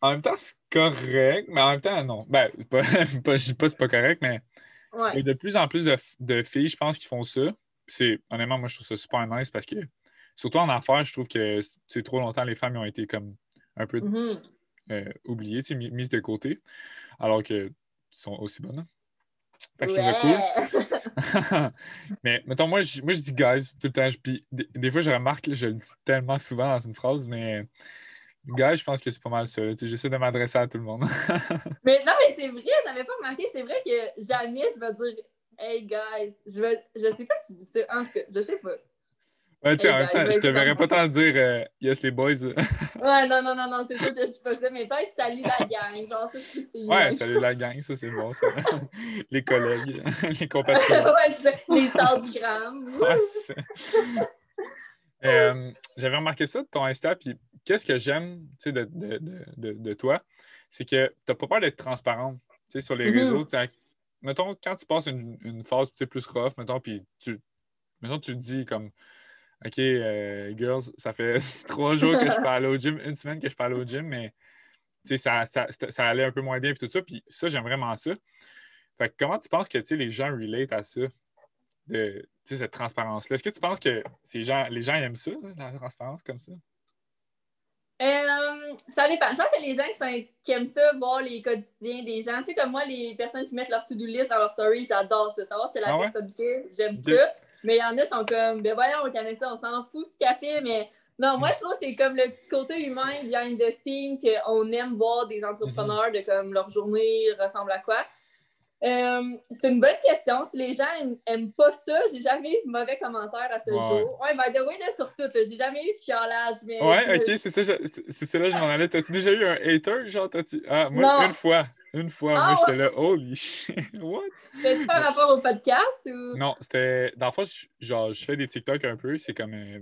en même temps, c'est correct, mais en même temps, non. Ben, *laughs* pas, pas, je dis pas que c'est pas correct, mais il y Ouais. a de plus en plus de, de filles, je pense, qui font ça. C'est, honnêtement, moi, je trouve ça super nice parce que surtout en affaires, je trouve que c'est trop longtemps, les femmes ont été comme un peu Mhm. euh, oubliées, mises de côté, alors qu'elles sont aussi bonnes. Fait que je trouve ça cool. *laughs* Mais mettons, moi je, moi, je dis guys tout le temps. Puis des, des fois, je remarque, je le dis tellement souvent dans une phrase, mais guys, je pense que c'est pas mal ça. J'essaie de m'adresser à tout le monde. *laughs* Mais non, mais c'est vrai, j'avais pas remarqué. C'est vrai que jamais je vais dire Hey guys, je vais, je sais pas si je dis ça. En tout cas, je sais pas. Ouais, tu sais, Hey, en même guys, temps, ben, je te verrais pas tant dire euh, yes les boys. Ouais, non, non, non, non, c'est sûr que je ça. Mais peut-être salut la gang. Genre, ça, c'est ouais, salut la gang, ça c'est bon. Ça. *laughs* les collègues, *laughs* les compatriotes. *laughs* ouais, c'est ça. Les stars du gram. Ouais, c'est ça. Euh, J'avais remarqué ça de ton Insta, puis qu'est-ce que j'aime de, de, de, de- toi, c'est que tu n'as pas peur d'être transparente sur les Mhm. réseaux. Mettons, quand tu passes une, une phase plus rough, mettons, puis tu, mettons, tu dis comme OK, euh, girls, ça fait *laughs* trois jours que je aller au gym, une semaine que je aller au gym, mais ça, ça, ça allait un peu moins bien, puis tout ça, puis ça, j'aime vraiment ça. Fait que comment tu penses que les gens relate à ça? de cette transparence-là? Est-ce que tu penses que ces gens, les gens aiment ça, là, la transparence comme ça? Euh, ça dépend. Je pense que c'est les gens qui, aiment ça, voir les quotidiens des gens. Tu sais, comme moi, les personnes qui mettent leur to-do list dans leur story, j'adore ça. Savoir ce que la Ah ouais? personne fait, j'aime ça. Mais il y en a qui sont comme, ben voyons, on connaît ça, on s'en fout ce fait. Mais non, moi, je trouve que c'est comme le petit côté humain behind the scene qu'on aime voir des entrepreneurs de comme leur journée ressemble à quoi. Euh, c'est une bonne question. Si les gens aiment, aiment pas ça, j'ai jamais eu de mauvais commentaires à ce jour. Ouais, by the way, là, sur tout, là, j'ai jamais eu de chialage. Mais Ouais, ok, c'est ça, c'est ça là, je m'en allais. T'as-tu déjà eu un hater? Genre, t'as-tu. Ah, moi, Non. une fois. Une fois, Ah, moi, j'étais là, holy shit, *laughs* what? C'était par rapport au podcast ou? Non, c'était. Dans le fond, je- genre, je fais des TikTok un peu, c'est comme euh,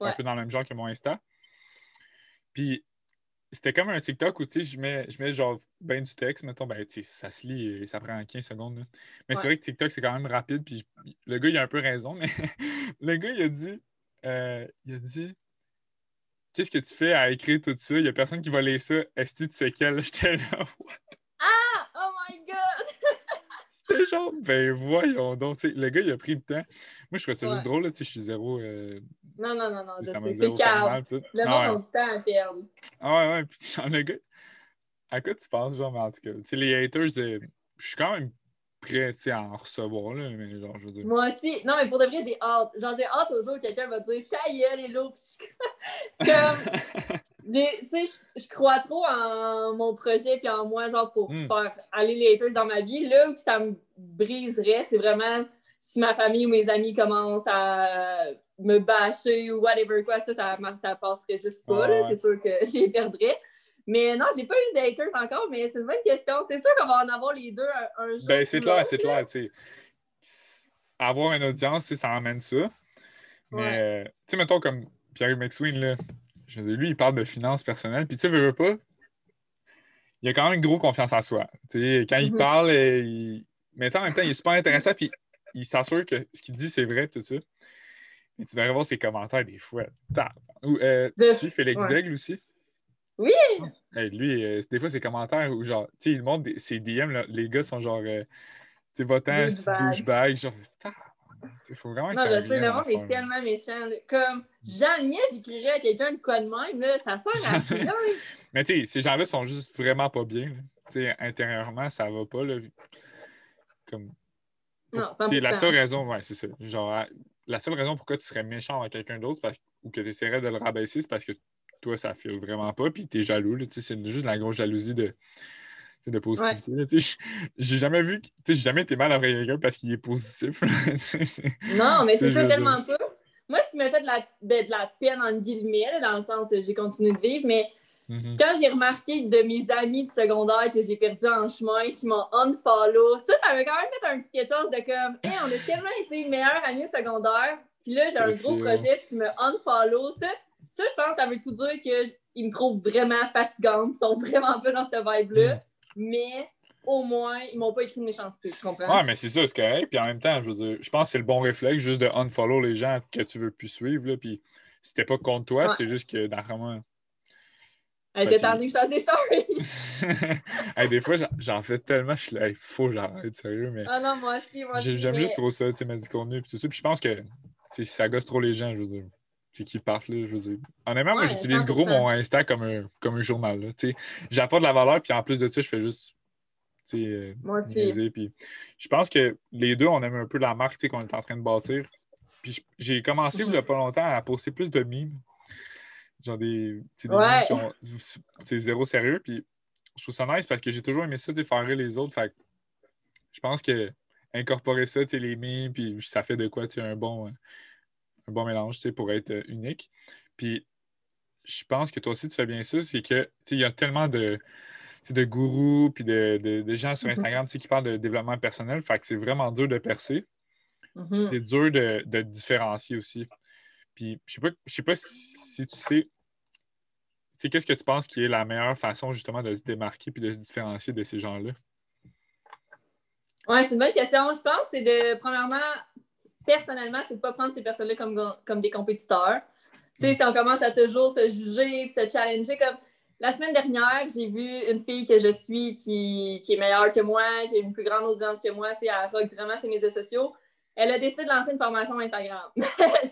un peu dans le même genre que mon Insta. Puis, c'était comme un TikTok où, tu sais, je mets, je mets genre ben du texte, mettons, ben, tu sais, ça se lit et ça prend 15 secondes. là. Mais c'est vrai que TikTok, c'est quand même rapide, puis le gars, il a un peu raison, mais *laughs* le gars, il a dit, euh, il a dit, qu'est-ce que tu fais à écrire tout ça? Il y a personne qui va lire ça. Est-ce que tu sais quel? J'étais là, *laughs* Ah! My god! *laughs* J'étais genre, ben voyons donc. tu sais, le gars, il a pris le temps. Moi, je trouvais ça juste drôle, là, tu sais, je suis zéro. euh, Non, non, non, non, C'est calme. Le Ah monde ouais. a du temps à perdre. Ah ouais, ouais. Puis genre, le gars, à quoi tu penses, genre, en tout cas, tu sais, les haters, euh, je suis quand même prêt, à en recevoir, là, mais genre, je veux dire. Moi aussi. Non, mais pour de vrai, j'ai hâte. Genre, j'ai hâte au jour où quelqu'un va dire Ta gueule, je- Comme. *laughs* je- crois trop en mon projet puis en moi, genre, pour Mm. faire aller les haters dans ma vie. Là où ça me briserait, c'est vraiment si ma famille ou mes amis commencent à me bâcher ou whatever quoi, ça, ça, ça passerait juste pas. Ah, ouais. C'est sûr que *laughs* j'y perdrais. Mais non, j'ai pas eu de haters encore, mais c'est une bonne question. C'est sûr qu'on va en avoir les deux un, un jour. ben, c'est clair, c'est là. clair, tu sais. Avoir une audience, ça emmène ça. Mais, Ouais. euh, tu sais, mettons, comme Pierre McSween, là, je veux dire, lui, il parle de finances personnelles, puis tu sais, veux, veux pas, il a quand même une grosse confiance en soi. Tu sais, quand il Mhm. parle, euh, il... mais en même temps, il est super intéressant, puis il s'assure que ce qu'il dit, c'est vrai, tout ça. Mais tu devrais voir ses commentaires des fois. Ou, euh, Tu suis Félix ouais. Daigle aussi? Oui! Hey, lui, euh, des fois, ses commentaires où, genre, tu sais, il montre des- ses DM, là, les gars sont genre, euh, tu sais, votant, Douchebag. genre, il faut vraiment Non, que je t'ailles sais, le monde est tellement méchant. Comme jamais j'écrirais à quelqu'un de quoi de même, là, ça sert à rien. *laughs* Mais tu sais, ces gens-là sont juste vraiment pas bien. Tu sais, intérieurement, ça va pas. Là. Comme, Non, sais, la 100%. seule raison, ouais, c'est ça. Genre, la seule raison pourquoi tu serais méchant avec quelqu'un d'autre parce, ou que tu essaierais de le rabaisser, c'est parce que toi, ça file vraiment pas, puis t'es jaloux. là. Tu sais, C'est juste la grosse jalousie de, de positivité. sais, J'ai jamais vu, que- tu sais, j'ai jamais été mal après quelqu'un parce qu'il est positif. *laughs* Non, mais c'est ça tellement peu. Moi, ce qui m'a fait de la, de, de la peine, entre guillemets, là, dans le sens que j'ai continué de vivre, mais Mhm. quand j'ai remarqué de mes amis de secondaire que j'ai perdu en chemin, qui m'ont unfollow, ça, ça m'a quand même fait un petit quelque chose de comme, hey, on a *laughs* tellement été meilleurs amis au secondaire, puis là, j'ai un gros projet, tu me unfollow. Ça, ça, je pense, ça veut tout dire qu'ils me trouvent vraiment fatigante, ils sont vraiment pas dans cette vibe-là, Mm. Mais au moins, ils m'ont pas écrit de méchanceté, tu comprends? Ouais, mais c'est ça, c'est correct. Puis en même temps, je veux dire, je pense que c'est le bon réflexe juste de unfollow les gens que tu veux plus suivre. Là, puis c'était pas contre toi, Ouais. c'était juste que dans vraiment. Elle était tendue que je fasse des stories. *laughs* Hey, des fois, j'en- fais tellement, je suis là, il faut que j'arrête, sérieux. Mais Ah non, moi aussi, moi aussi. j'aime mais- juste trop ça, tu sais, mettre du contenu. Puis tout ça. Puis je pense que si ça gosse trop les gens, je veux dire. Qui partent, là, je veux dire. Honnêtement, moi, j'utilise gros mon Insta comme un, comme un journal. J'apporte de la valeur, puis en plus de ça, je fais juste euh, moi aussi. Puis je pense que les deux, on aime un peu la marque qu'on est en train de bâtir. Puis j'ai commencé il n'y a pas longtemps à poster plus de mimes. Genre des, des ouais. qui ont. C'est zéro sérieux. Puis je trouve ça nice parce que j'ai toujours aimé ça, faire rire les autres. Fait je pense que incorporer ça, les mimes, puis ça fait de quoi un bon, un bon mélange pour être euh, unique. Puis je pense que toi aussi, tu fais bien ça, c'est que il y a tellement de, de gourous puis de, de, gens sur mm-hmm. Instagram qui parlent de développement personnel. Fait que c'est vraiment dur de percer. Mm-hmm. C'est dur de, de, différencier aussi. Puis je sais pas, je sais pas si, tu sais. Qu'est-ce que tu penses qui est la meilleure façon justement de se démarquer puis de se différencier de ces gens-là? Oui, c'est une bonne question. Je pense c'est de, premièrement, personnellement, c'est de ne pas prendre ces personnes-là comme, comme des compétiteurs. Tu sais, si on commence à toujours se juger, se challenger, comme la semaine dernière, j'ai vu une fille que je suis qui, est meilleure que moi, qui a une plus grande audience que moi, c'est elle rock vraiment ses médias sociaux. Elle a décidé de lancer une formation Instagram. *laughs* tu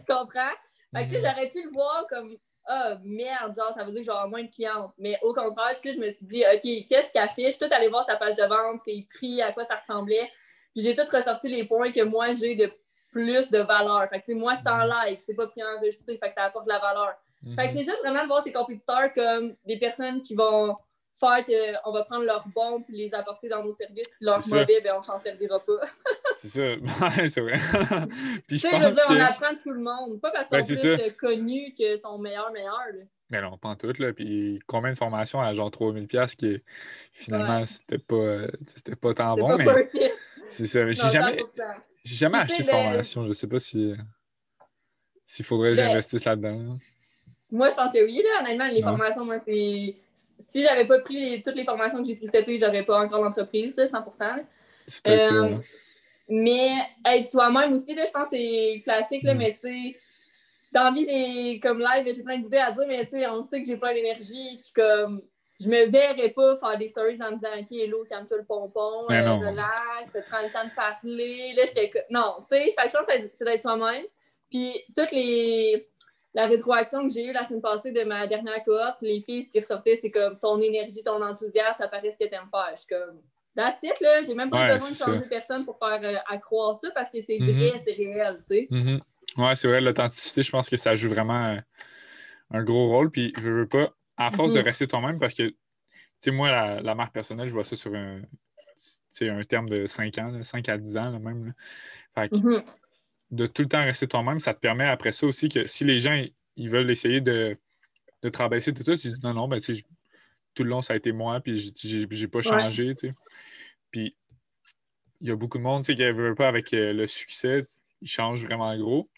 comprends? Fait que, tu sais, mm-hmm. j'aurais pu le voir comme Ah, oh, merde, genre, ça veut dire que j'aurai moins de clientes. Mais au contraire, tu sais, je me suis dit, OK, qu'est-ce qu'elle affiche? Tout allée voir sa page de vente, ses prix, à quoi ça ressemblait. Puis j'ai tout ressorti les points que moi, j'ai de plus de valeur. Fait que, moi, c'est en mm-hmm. live, c'est pas pris enregistré, fait que ça apporte de la valeur. Fait que mhm. c'est juste vraiment de voir ces compétiteurs comme des personnes qui vont faire qu'on va prendre leurs bons puis les apporter dans nos services, puis leurs mauvais, ben on s'en servira pas. *laughs* c'est ça, *laughs* c'est vrai. *laughs* puis je pense que... on apprend de tout le monde, pas parce ben, qu'ils sont plus connus que sont meilleurs, meilleurs. Mais non, pas en tout, là. Puis combien de formations à genre 3000$ qui finalement c'était pas, c'était pas tant bon, mais. C'est ça. J'ai jamais, j'ai jamais acheté de formation. Je sais pas si s'il faudrait que ben, j'investisse là-dedans. Moi, je pense que oui. Là. Honnêtement, les formations, moi, c'est. Si j'avais pas pris toutes les formations que j'ai prises cet été, j'aurais pas encore d'entreprise, 100 C'est euh, Mais être soi-même aussi, là, je pense que c'est classique, là, mm. mais tu sais, dans la vie, j'ai comme live, j'ai plein d'idées à dire, mais tu sais, on sait que j'ai plein d'énergie, puis comme je me verrais pas faire des stories en me disant OK, hello, calme-toi le pompon, euh, relax, prends le temps de parler. Là, j'étais. Non, tu sais, que je pense c'est d'être soi-même. Puis toutes les la rétroaction que j'ai eue la semaine passée de ma dernière cohorte, les filles, ce qui ressortait, c'est comme ton énergie, ton enthousiasme, ça paraît ce que tu aimes faire. Je suis comme, that's it, là. J'ai même pas besoin de changer de personne pour faire euh, accroire ça parce que c'est vrai, mhm. c'est réel, tu sais. Mm Ouais, c'est vrai, l'authenticité, je pense que ça joue vraiment euh, un gros rôle. Puis, je veux pas, à force de mhm. rester toi-même, parce que, tu sais, moi, la, marque personnelle, je vois ça sur un, un terme de 5 ans, 5 à 10 ans, même. Fait que, mhm de tout le temps rester toi-même, ça te permet après ça aussi que si les gens ils veulent essayer de, de te rabaisser tout ça, tu dis non, non, ben, tout le long, ça a été moi, puis j'ai pas changé. Puis il y a beaucoup de monde qui ne veut pas avec euh, le succès, ils changent vraiment gros,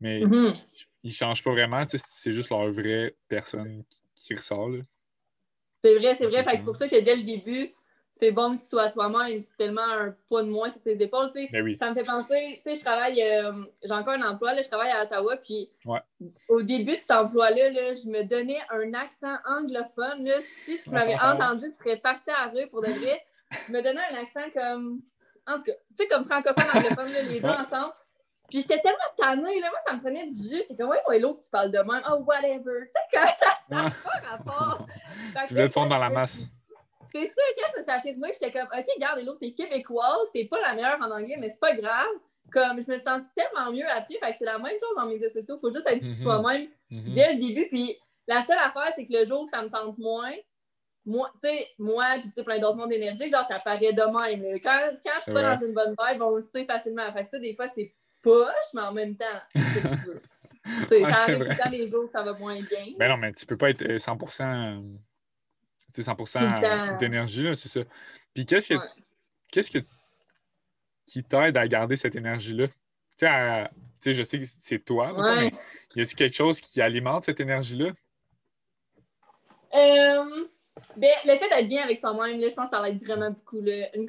mais mm-hmm. ils ne changent pas vraiment, c'est juste leur vraie personne qui, ressort. C'est vrai, c'est vrai. C'est pour ça que dès le début, c'est bon que tu sois toi-même, c'est tellement un poids de moins sur tes épaules, tu sais. Ben ça me fait penser, tu sais, je travaille, euh, j'ai encore un emploi, là, je travaille à Ottawa, puis au début de cet emploi-là, là, je me donnais un accent anglophone, là. Si tu m'avais entendu, tu serais parti à la rue pour de vrai. Je me donnais un accent comme, en tout cas, tu sais, comme francophone, anglophone, les deux ensemble. Puis j'étais tellement tannée, là, moi, ça me prenait du jus. J'étais comme, ouais, moi, l'autre, tu parles de même. Oh, whatever. Tu sais, que *laughs* ça n'a pas rapport. *laughs* tu veux te fondre dans la masse. C'est ça, quand je me suis affirmée, j'étais comme, OK, regarde, l'autre, t'es québécoise, t'es pas la meilleure en anglais, mais c'est pas grave. Comme, je me sens tellement mieux après. Fait que c'est la même chose en médias sociaux. Faut juste être mm-hmm. soi-même mm-hmm. dès le début. Puis la seule affaire, c'est que le jour où ça me tente moins, moi, tu sais, moi, puis tu sais, plein d'autres mondes énergiques, genre, ça paraît de même. Quand, quand je suis pas dans une bonne vibe, on le sait facilement. Fait que ça, des fois, c'est poche, mais en même temps, qu'est-ce que tu veux? *laughs* ça arrive tout le temps les jours ça va moins bien. Ben non, mais tu peux pas être 100% euh, 100% d'énergie, c'est ça. Puis qu'est-ce que, qu'est-ce que qui t'aide à garder cette énergie-là? Tu sais, je sais que c'est toi, mais y a-t-il quelque chose qui alimente cette énergie-là? Euh, ben, le fait d'être bien avec soi-même, je pense que ça l'aide vraiment beaucoup.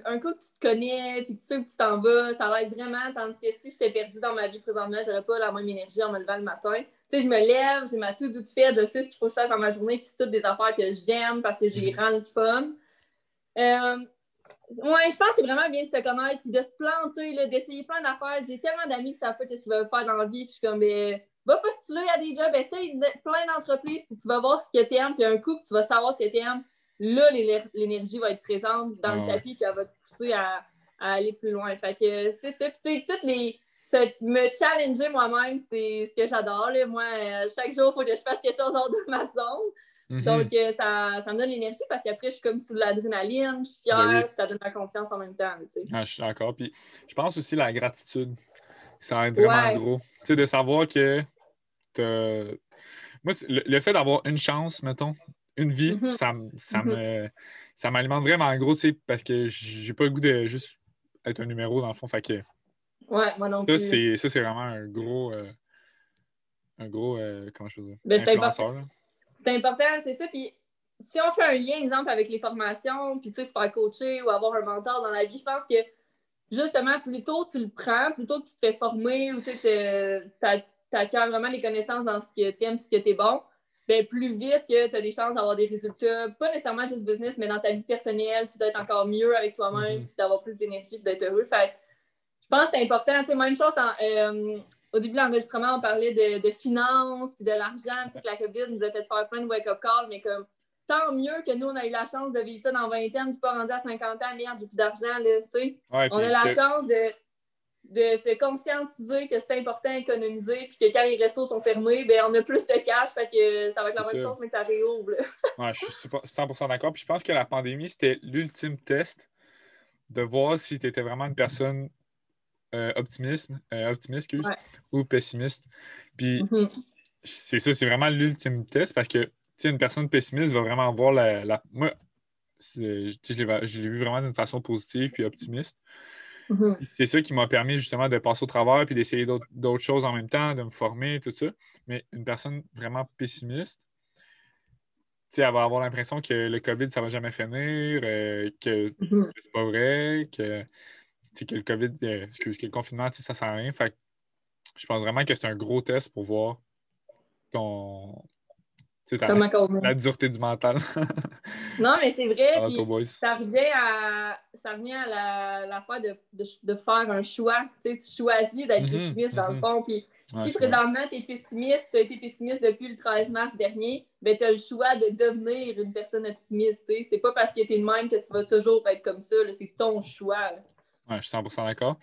Un, coup que tu te connais, puis tu sais où tu t'en vas, ça l'aide vraiment. Tandis que si j'étais perdue dans ma vie présentement, j'aurais pas la même énergie en me levant le matin. Tu sais, je me lève, j'ai ma tout doute faite, je sais ce qu'il faut que fasse dans ma journée, puis c'est toutes des affaires que j'aime parce que j'ai mm le fun. Euh, ouais, je pense que c'est vraiment bien de se connaître, puis de se planter, d'essayer plein d'affaires. J'ai tellement d'amis qui savent pas ce qu'ils veulent faire dans la vie, puis je suis comme, ben, va postuler à des jobs, essaye plein d'entreprises, puis tu vas voir ce que tu aimes, puis un coup, tu vas savoir ce que tu aimes. Là, l'énergie va être présente dans le tapis, puis elle va te pousser à, aller plus loin. Fait que c'est ça. Puis, tu sais, toutes les. me challenger moi-même, c'est ce que j'adore. Moi, euh, chaque jour, il faut que je fasse quelque chose hors de ma zone. Mhm. Donc, euh, ça, ça, me donne l'énergie parce qu'après, je suis comme sous l'adrénaline, je suis fière, ben puis ça donne la confiance en même temps. Tu ah, je suis d'accord. Puis, je pense aussi la gratitude. Ça aide vraiment gros. Tu sais, de savoir que moi, le, fait d'avoir une chance, mettons, une vie, mhm. ça, ça mhm. me ça m'alimente vraiment en gros, tu sais, parce que j'ai pas le goût de juste être un numéro dans le fond. Fait que. Ouais, moi non plus. Ça, c'est vraiment un gros. Euh, un gros. Euh, comment je veux dire? Ben, c'est important. C'est important, c'est ça. Puis si on fait un lien, exemple, avec les formations, puis tu sais, se faire coacher ou avoir un mentor dans la vie, je pense que justement, plus tôt tu le prends, plus tôt que tu te fais former ou tu sais, tu acquiers vraiment les connaissances dans ce que tu aimes et ce que tu es bon, bien, plus vite que tu as des chances d'avoir des résultats, pas nécessairement juste business, mais dans ta vie personnelle, puis d'être encore mieux avec toi-même, mm-hmm. puis d'avoir plus d'énergie, puis d'être heureux. Fait je pense que c'est important. Tu sais, même chose, euh, au début de l'enregistrement, on parlait de, finances, puis de l'argent, tu sais, que la COVID nous a fait faire plein de wake-up calls, mais comme tant mieux que nous, on a eu la chance de vivre ça dans 20 ans, puis pas rendu à 50 ans, merde, j'ai plus d'argent, là, tu sais. on a la chance de de se conscientiser que c'est important d'économiser, puis que quand les restos sont fermés, ben on a plus de cash, fait que ça va être la même chose, mais que ça réouvre. *laughs* ouais, je suis 100% d'accord. Puis je pense que la pandémie, c'était l'ultime test de voir si tu étais vraiment une personne euh, optimiste, euh, optimiste ou pessimiste. Puis mm-hmm. c'est ça, c'est vraiment l'ultime test parce que une personne pessimiste va vraiment voir la. la... Moi, je l'ai vu vraiment d'une façon positive puis optimiste. Mm-hmm. C'est ça qui m'a permis justement de passer au travers puis d'essayer d'autres choses en même temps, de me former, tout ça. Mais une personne vraiment pessimiste, elle va avoir l'impression que le COVID, ça va jamais finir, euh, que, mm-hmm. c'est pas vrai, que, que le COVID, euh, que, le confinement, ça sert à rien. Fait je pense vraiment que c'est un gros test pour voir ton, la dureté du mental. *laughs* non, mais c'est vrai. ça revient à, ça revient à la, fois de, de, faire un choix. Tu, sais, tu choisis d'être mhm, pessimiste dans le mhm. fond. Puis si présentement tu es pessimiste, tu as été pessimiste depuis le 13 mars dernier, ben, tu as le choix de devenir une personne optimiste. Tu sais. C'est pas parce que tu es de même que tu vas toujours être comme ça. C'est ton choix. Ouais, je suis 100% d'accord.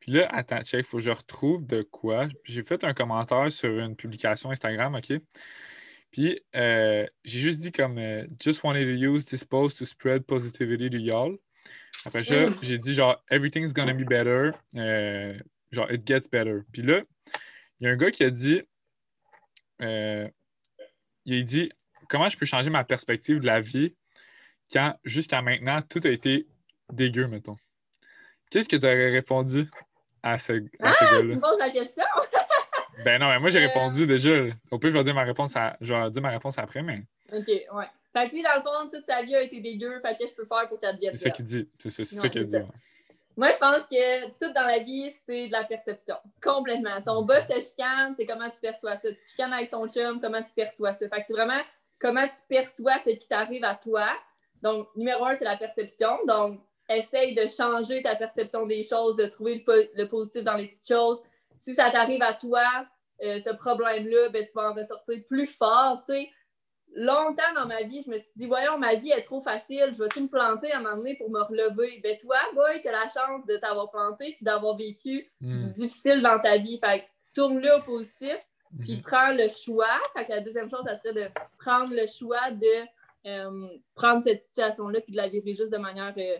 Puis là, attends, check, il faut que je retrouve de quoi. J'ai fait un commentaire sur une publication Instagram, OK? Puis, euh, j'ai juste dit comme euh, Just wanted to use this post to spread positivity to y'all. Après ça, mm. j'ai dit genre Everything's gonna be better. Euh, genre It gets better. Puis là, il y a un gars qui a dit Il a dit Comment je peux changer ma perspective de la vie quand jusqu'à maintenant tout a été dégueu, mettons? Qu'est-ce que tu aurais répondu à ce, à ah, gars-là? Tu me poses la question? *laughs* Ben non, mais moi j'ai euh, répondu déjà. On peut je vais dire ma réponse à... je vais dire ma réponse après, mais. OK, ouais. Fait que lui, dans le fond, toute sa vie a été dégueu. Fait que je peux faire pour qu'elle devienne C'est ça qu'il dit. C'est ça, ça qu'il dit. Moi, je pense que tout dans la vie, c'est de la perception. Complètement. Ton boss te chicane, c'est comment tu perçois ça. Tu chicanes avec ton chum, comment tu perçois ça. Fait que c'est vraiment comment tu perçois ce qui t'arrive à toi. Donc, numéro un, c'est la perception. Donc, essaye de changer ta perception des choses, de trouver le positif dans les petites choses si ça t'arrive à toi, euh, ce problème-là, ben, tu vas en ressortir plus fort. Longtemps dans ma vie, je me suis dit, voyons, ma vie est trop facile, je vais-tu me planter à un moment donné pour me relever? Ben toi, boy, tu as la chance de t'avoir planté puis d'avoir vécu hmm. du difficile dans ta vie. Fait tourne-le au positif, puis mhm. prends le choix. Fait que la deuxième chose, ça serait de prendre le choix de euh, prendre cette situation-là puis de la vivre juste de manière euh,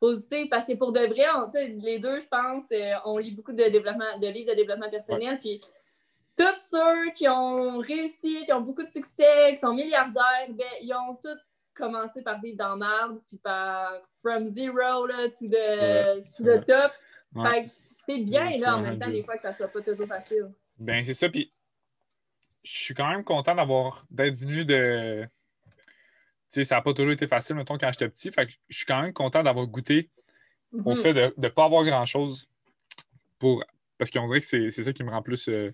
positif parce que pour de vrai, on, les deux, je pense, euh, on lit beaucoup de développement, de livres de développement personnel. Puis tous ceux qui ont réussi, qui ont beaucoup de succès, qui sont milliardaires, ben, ils ont tous commencé par vivre dans marde, puis par from zero là, to the, top. c'est bien là en même temps des fois que ça soit pas toujours facile. Ben c'est ça, puis je suis quand même content d'avoir d'être venu de sais, ça n'a pas toujours été facile, mettons, quand j'étais petit. Fait que je suis quand même content d'avoir goûté au mhm. fait de ne pas avoir grand-chose pour. Parce qu'on dirait que c'est ça qui me rend plus. Euh,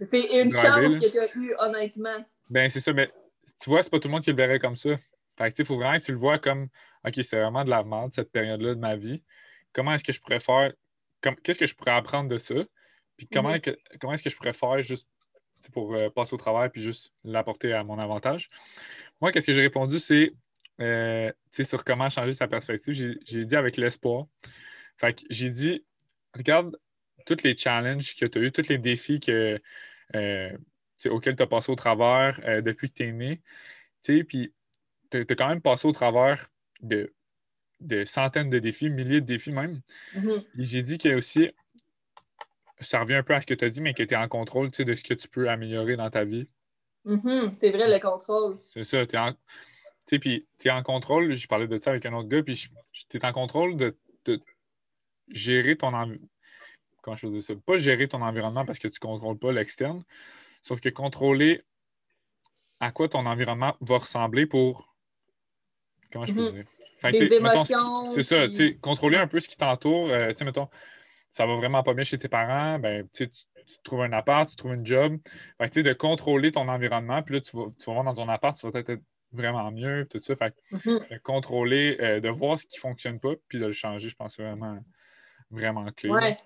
c'est une chance que tu as eu, honnêtement. Ben, c'est ça, mais tu vois, c'est pas tout le monde qui le verrait comme ça. Fait que, il faut vraiment que tu le vois comme OK, c'est vraiment de la merde, cette période-là de ma vie. Comment est-ce que je pourrais faire. Qu'est-ce que je pourrais apprendre de ça? Puis comment, mhm. comment est-ce que je pourrais faire juste pour euh, passer au travail puis juste l'apporter à mon avantage? Moi, qu'est-ce que j'ai répondu, c'est euh, sur comment changer sa perspective. J'ai dit avec l'espoir. Fait que j'ai dit, regarde tous les challenges que tu as eu, tous les défis que, euh, auxquels tu as passé au travers depuis que tu es né. Puis tu as, quand même passé au travers de, de, centaines de défis, milliers de défis même. Mm-hmm. J'ai dit a aussi ça revient un peu à ce que tu as dit, mais que tu es en contrôle de ce que tu peux améliorer dans ta vie. Mm-hmm. c'est vrai, le contrôle. C'est ça. Tu es, en... es en contrôle. Je parlais de ça avec un autre gars, puis tu es en contrôle de, gérer ton environnement. Comment je faisais ça? Pas gérer ton environnement parce que tu ne contrôles pas l'externe, sauf que contrôler à quoi ton environnement va ressembler pour. Comment je peux mm-hmm. dire? Des émotions. C'est ça, contrôler un peu ce qui t'entoure. Euh, mettons, ça va vraiment pas bien chez tes parents, ben, tu, trouves un appart, tu trouves une job. Fait de contrôler ton environnement, puis là, tu vas, tu vas voir dans ton appart, tu vas peut-être être vraiment mieux, tout ça. Fait mm-hmm. de contrôler, euh, de voir ce qui ne fonctionne pas, puis de le changer, je pense que c'est vraiment, vraiment clé. Ouais.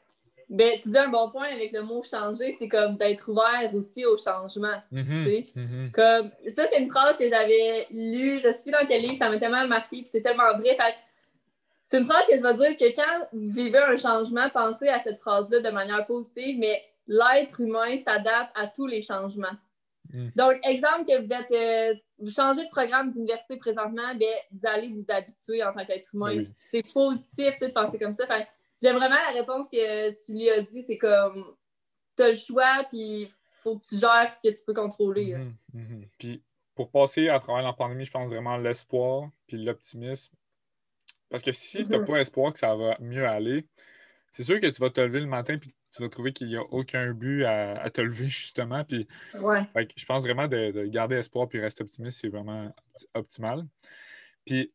Ben, tu dis un bon point avec le mot changer, c'est comme d'être ouvert aussi au changement. Mm-hmm. Mm-hmm. Comme, ça, c'est une phrase que j'avais lue, je ne sais plus dans quel livre, ça m'a tellement marqué, puis c'est tellement vrai. Fait c'est une phrase que je vais dire que quand vous vivez un changement, pensez à cette phrase-là de manière positive, mais l'être humain s'adapte à tous les changements. Hmm. Donc, exemple que vous êtes, euh, vous changez de programme d'université présentement, bien, vous allez vous habituer en tant qu'être humain. C'est positif de penser comme ça. j'aime vraiment la réponse que tu lui as dit, c'est comme tu as le choix, puis il faut que tu gères ce que tu peux contrôler. Mhm, mhm. Puis pour passer à travers la pandémie, je pense vraiment l'espoir puis l'optimisme parce que si tu n'as Mhm. pas espoir que ça va mieux aller, c'est sûr que tu vas te lever le matin puis tu vas trouver qu'il n'y a aucun but à, te lever, justement. Puis, Ouais. fait que je pense vraiment de, garder espoir puis rester optimiste, c'est vraiment optimal. Puis,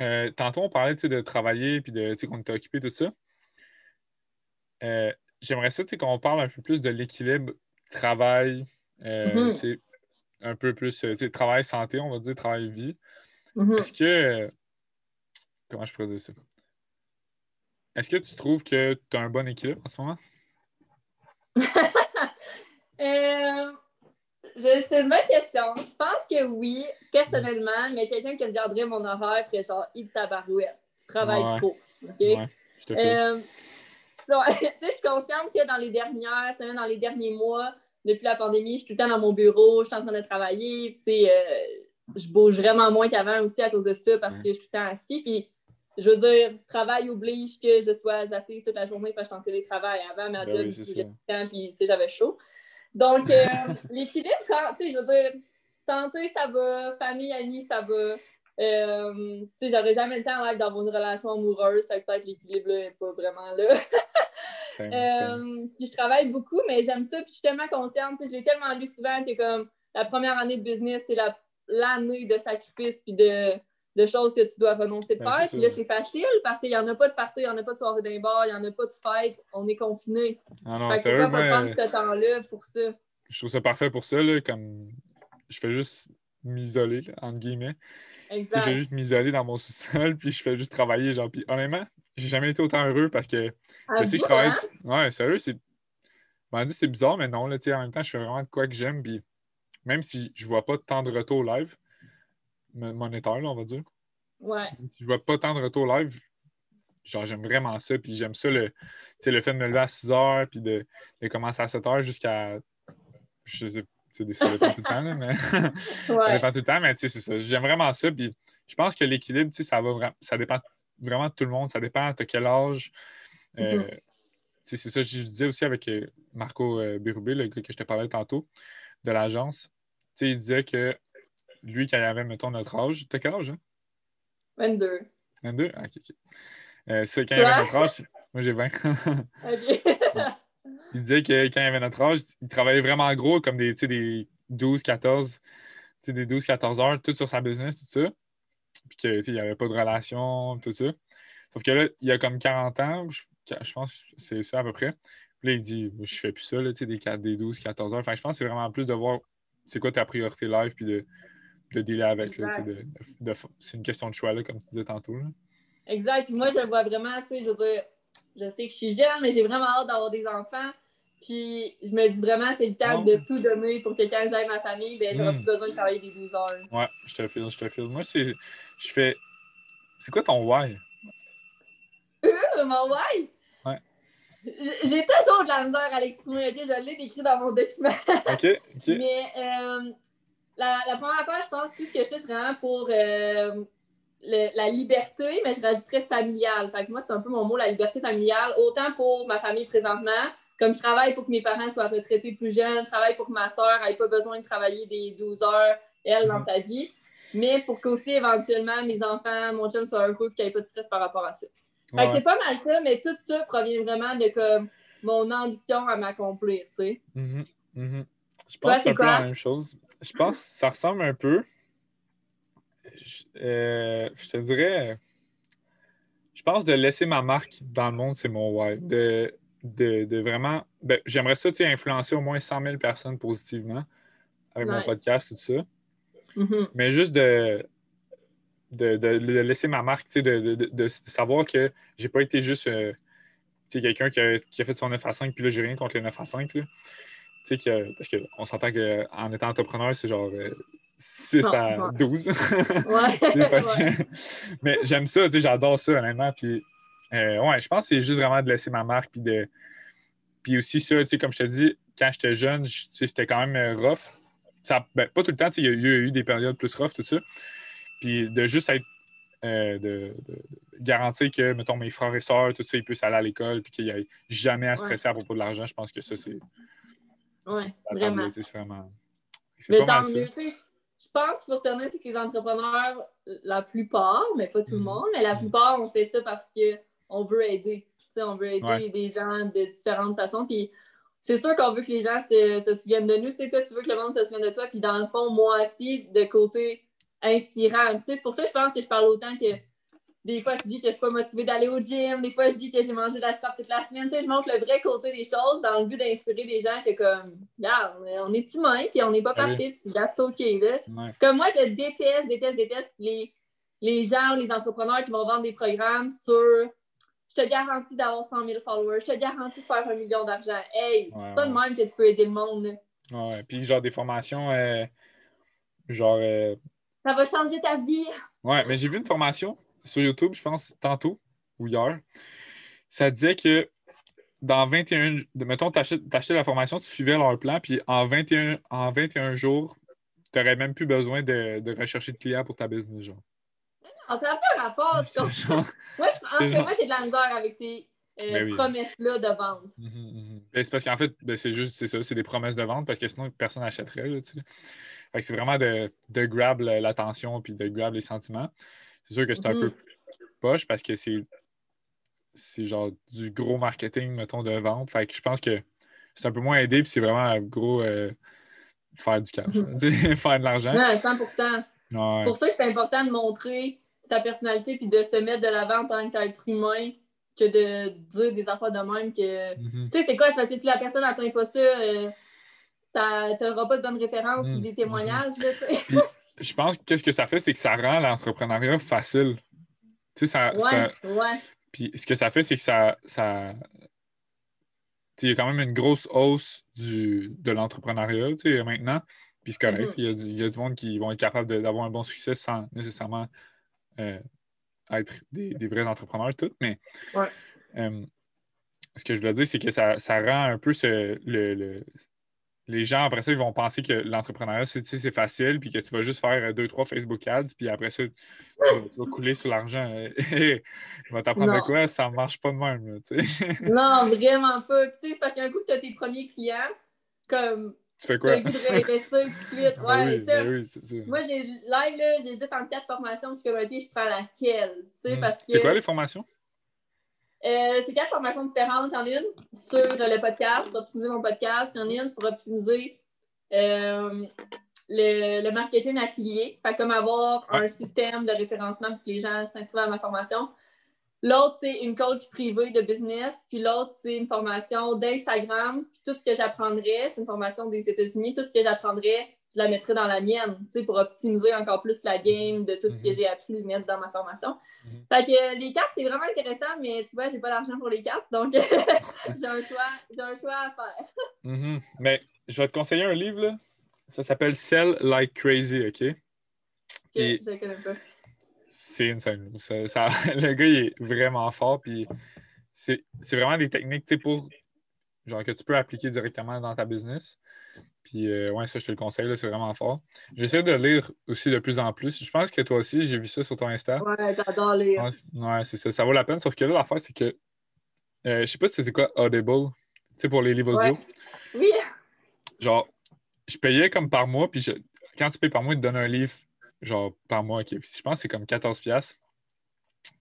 euh, tantôt, on parlait de travailler puis de qu'on était occupé, tout ça. Euh, J'aimerais ça qu'on parle un peu plus de l'équilibre travail, euh, Mhm. un peu plus travail-santé, on va dire, travail-vie. Mhm. Est-ce que Comment je pourrais dire ça? Est-ce que tu trouves que tu as un bon équilibre en ce moment? *laughs* Euh, c'est une bonne question. Je pense que oui, personnellement, mais quelqu'un qui regarderait mon horaire ferait genre, il tabarouette. Tu travailles trop. OK? Ouais, je te fais. Euh, *laughs* je suis consciente que dans les dernières semaines, dans les derniers mois, depuis la pandémie, je suis tout le temps dans mon bureau, je suis en train de travailler. Puis, euh, je bouge vraiment moins qu'avant aussi à cause de ça parce que je suis tout le temps assis. Puis, je veux dire, travail oblige que je sois assise toute la journée parce que je suis en télétravail. Avant, ma ben job, oui, temps, puis j'avais chaud. Donc, euh, *laughs* l'équilibre, quand, tu sais, je veux dire, santé, ça va, famille, amis, ça va. Euh, tu sais, j'aurais jamais le temps d'avoir une relation amoureuse, ça peut-être l'équilibre n'est pas vraiment là. *laughs* euh, puis je travaille beaucoup, mais j'aime ça, puis je suis tellement consciente, tu sais, je l'ai tellement lu souvent que comme la première année de business, c'est l'année de sacrifice, puis de de choses que tu dois renoncer de ben, faire. Puis là, c'est facile parce qu'il n'y en a pas de party, il n'y en a pas de soirée d'un bar, il n'y en a pas de fête, on est confiné. Ah non, fait que prendre ce temps-là pour ça? Je trouve ça parfait pour ça, là, comme je fais juste m'isoler, entre guillemets. Exact. Je fais juste m'isoler dans mon sous-sol, *laughs* puis je fais juste travailler, genre, puis honnêtement, j'ai jamais été autant heureux parce que je sais que je travaille... Hein? Ouais, sérieux, c'est... m'a dit c'est bizarre, mais non, là, en même temps, je fais vraiment de quoi que j'aime, puis même si je vois pas tant de retours live, monétaire, là, on va dire. Ouais. Si je vois pas tant de retours live, genre j'aime vraiment ça. Puis j'aime ça le, le fait de me lever à 6 heures puis de, de commencer à 7 heures jusqu'à. Je sais ça dépend tout le temps, là, mais. *laughs* ça dépend tout le temps, mais c'est ça. J'aime vraiment ça. Puis je pense que l'équilibre, ça va ça dépend vraiment de tout le monde. Ça dépend de quel âge. Euh, mm-hmm. C'est ça, je disais aussi avec euh, Marco euh, le gars que je te parlais tantôt, de l'agence. Il disait que lui, quand il avait, mettons, notre âge, t'as quel âge, hein? 22. 22? Ah, ok, ok. Euh, c'est quand il avait notre âge, moi j'ai 20. *laughs* ok. *laughs* il disait que quand il avait notre âge, il travaillait vraiment gros, comme des, des 12, 14, des 12, 14 heures, tout sur sa business, tout ça. Puis qu'il n'y avait pas de relation, tout ça. Sauf que là, il y a comme 40 ans, je, je pense que c'est ça à peu près. Puis là, il dit, je fais plus ça, là, des, des 12, 14 heures. Enfin, je pense que c'est vraiment plus de voir c'est quoi ta priorité live, puis de, de dealer avec. c'est une question de choix, là, comme tu disais tantôt. Là. Exact. Puis moi, je le vois vraiment, tu sais, je veux dire, je sais que je suis jeune, mais j'ai vraiment hâte d'avoir des enfants. Puis je me dis vraiment, c'est le temps de tout donner pour que quand j'aille ma famille, ben, j'aurai plus hmm. besoin de travailler des 12 heures. Ouais, je te file, je te file. Moi, c'est. Je fais. C'est quoi ton why? Euh, mon why? Ouais. J'ai toujours de la misère à l'exprimer, ok? Je l'ai écrit dans mon document. OK, OK. *laughs* Mais euh, la, la, première fois, je pense que tout ce que je fais, c'est vraiment pour euh, la liberté, mais je rajouterais familiale. Fait que moi, c'est un peu mon mot, la liberté familiale, autant pour ma famille présentement, comme je travaille pour que mes parents soient retraités plus jeunes, je travaille pour que ma soeur n'ait pas besoin de travailler des 12 heures, elle, dans mhm. sa vie, mais pour qu'aussi, éventuellement, mes enfants, mon chum soit heureux et qu'il n'y ait pas de stress par rapport à ça. Que c'est pas mal ça, mais tout ça provient vraiment de comme mon ambition à m'accomplir, tu sais. Mhm, mhm. Je pense que c'est un peu la même chose. Je pense que ça ressemble un peu euh, je, te dirais, je pense de laisser ma marque dans le monde, c'est mon why. De, de, vraiment, ben, j'aimerais ça, influencer au moins 100 000 personnes positivement avec mon podcast, tout ça. Mm-hmm. Mais juste de, de, laisser ma marque, de, savoir que j'ai pas été juste euh, quelqu'un qui a, fait son 9 à 5, puis là, j'ai rien contre les 9 à 5. Là. Que, parce qu'on s'entend qu'en étant entrepreneur, c'est genre euh, 6 à 12. *laughs* Mais j'aime ça, j'adore ça, honnêtement. Puis, euh, ouais, je pense que c'est juste vraiment de laisser ma marque. Puis, de... puis aussi, ça, comme je te dis, quand j'étais jeune, c'était quand même euh, rough. Ça, ben, pas tout le temps, il y, a eu des périodes plus rough, tout ça. Puis de juste être. Euh, de, garantir que, mettons, mes frères et sœurs, tout ça, ils puissent aller à l'école, puis qu'il n'y ait jamais à stresser à propos de l'argent, je pense que ça, c'est. Ouais, vraiment. Mais tant mieux, je pense qu'il faut retenir, c'est que les entrepreneurs, la plupart, mais pas tout le mhm. monde, mais la plupart, on fait ça parce qu'on veut aider. on veut aider des gens de différentes façons. Puis c'est sûr qu'on veut que les gens se, souviennent de nous. C'est toi, tu veux que le monde se souvienne de toi. Puis dans le fond, moi aussi, de côté inspirant. C'est pour ça que je pense que je parle autant que des fois, je dis que je suis pas motivée d'aller au gym. Des fois, je dis que j'ai mangé de la scrap toute la semaine. Tu sais, je montre le vrai côté des choses dans le but d'inspirer des gens que, comme, regarde, on est humain, puis on n'est pas ah parfait, puis c'est that's OK. Là. Comme moi, je déteste, déteste, déteste les, les gens ou les entrepreneurs qui vont vendre des programmes sur je te garantis d'avoir 100 000 followers, je te garantis de faire un million d'argent. Hey, c'est pas de même que tu peux aider le monde. Ouais, puis genre des formations, euh, genre. Euh, Ça va changer ta vie. Ouais, mais j'ai vu une formation sur YouTube, je pense, tantôt ou hier. Ça disait que dans 21, mettons, tu achetais la formation, tu suivais leur plan, puis en 21, en 21 jours, tu n'aurais même plus besoin de, rechercher de clients pour ta business, genre. Non, ça n'a pas rapport. *laughs* moi, je, moi, j'ai de la misère avec ces euh, ben promesses-là de vente. Mhm, mhm. Ben, c'est parce qu'en fait, ben, c'est juste, c'est ça, c'est des promesses de vente, parce que sinon, personne n'achèterait, c'est vraiment de, de grab l'attention, puis de grab les sentiments. C'est sûr que c'est un peu mm-hmm. poche parce que c'est c'est genre du gros marketing, mettons, de vente. Fait que je pense que c'est un peu moins aidé, puis c'est vraiment gros euh, faire du cash, *laughs* mm-hmm. faire de l'argent. Ouais, 100 C'est pour ça que c'est important de montrer sa personnalité puis de se mettre de l'avant en tant qu'être humain que de dire des affaires de même que. Mm-hmm. Tu sais, c'est quoi? C'est parce que si la personne n'atteint pas ça, euh, ça t'auras pas de bonnes références ou des témoignages, là, tu sais je pense que qu'est-ce que ça fait, c'est que ça rend l'entrepreneuriat facile. Tu sais, ça. Ouais, Puis ce que ça fait, c'est que ça. ça... Il y a quand même une grosse hausse du, de l'entrepreneuriat maintenant. Puis c'est correct. Mm-hmm. il, y a, du monde qui vont être capables d'avoir un bon succès sans nécessairement euh, être des, vrais entrepreneurs, tout. Mais euh, ce que je veux dire, c'est que ça, ça, rend un peu ce, le, les gens, après ça, ils vont penser que l'entrepreneuriat, c'est facile, puis que tu vas juste faire euh, deux, trois Facebook ads, puis après ça, tu, vas, couler sur l'argent. *laughs* Je vais t'apprendre de quoi? Ça ne marche pas de même. *laughs* non, vraiment pas. Puis, c'est parce qu'un coup que tu as tes premiers clients, comme. Tu fais quoi? Tu as le tout de suite. *laughs* Ben ouais, oui, ben moi, j'ai live, j'hésite entre quatre formations, parce que je prends laquelle. Parce que... C'est quoi les formations? Euh, c'est quatre formations différentes. Il y en a une sur le podcast, pour optimiser mon podcast. Il y en a une pour optimiser euh, le, marketing affilié. Fait comme avoir un système de référencement pour que les gens s'inscrivent à ma formation. L'autre, c'est une coach privée de business. Puis l'autre, c'est une formation d'Instagram. Puis tout ce que j'apprendrais, c'est une formation des États-Unis. Tout ce que j'apprendrais je la mettrais dans la mienne, tu sais, pour optimiser encore plus la game de tout ce que mhm. j'ai appris de mettre dans ma formation. Mhm. Fait que les cartes, c'est vraiment intéressant, mais tu vois, j'ai pas d'argent pour les cartes, donc *laughs* j'ai un choix, j'ai un choix à faire. *laughs* Mhm. Mais je vais te conseiller un livre, là. Ça s'appelle Sell Like Crazy, OK? OK, je le connais pas. C'est insane. Ça, ça, *laughs* le gars, il est vraiment fort, puis c'est vraiment des techniques, tu sais, pour genre que tu peux appliquer directement dans ta business. Puis, euh, ouais, ça, je te le conseille, c'est vraiment fort. J'essaie de lire aussi de plus en plus. Je pense que toi aussi, j'ai vu ça sur ton Insta. Ouais, j'adore lire. Ouais, c'est ça. Ça vaut la peine. Sauf que là, l'affaire, c'est que euh, je sais pas si c'est quoi Audible, tu sais, pour les livres audio. Oui. Genre, je payais comme par mois, puis quand tu payes par mois, ils te donnent un livre, genre, par mois. Puis je pense que c'est comme 14$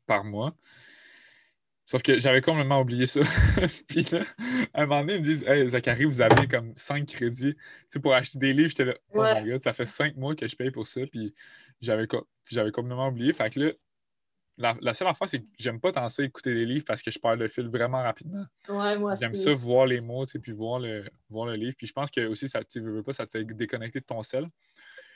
par mois. Sauf que j'avais complètement oublié ça. *laughs* puis là, à un moment donné, ils me disent Hey, Zachary, vous avez comme 5 crédits tu pour acheter des livres. J'étais là, oh my god, ça fait 5 mois que je paye pour ça. Puis j'avais, j'avais complètement oublié. Fait que là, la, seule affaire, c'est que j'aime pas tant ça écouter des livres parce que je perds le fil vraiment rapidement. Ouais, moi J'aime ça voir les mots, puis voir le, voir le livre. Puis je pense que aussi, ça, tu veux pas, ça te fait déconnecter de ton sel.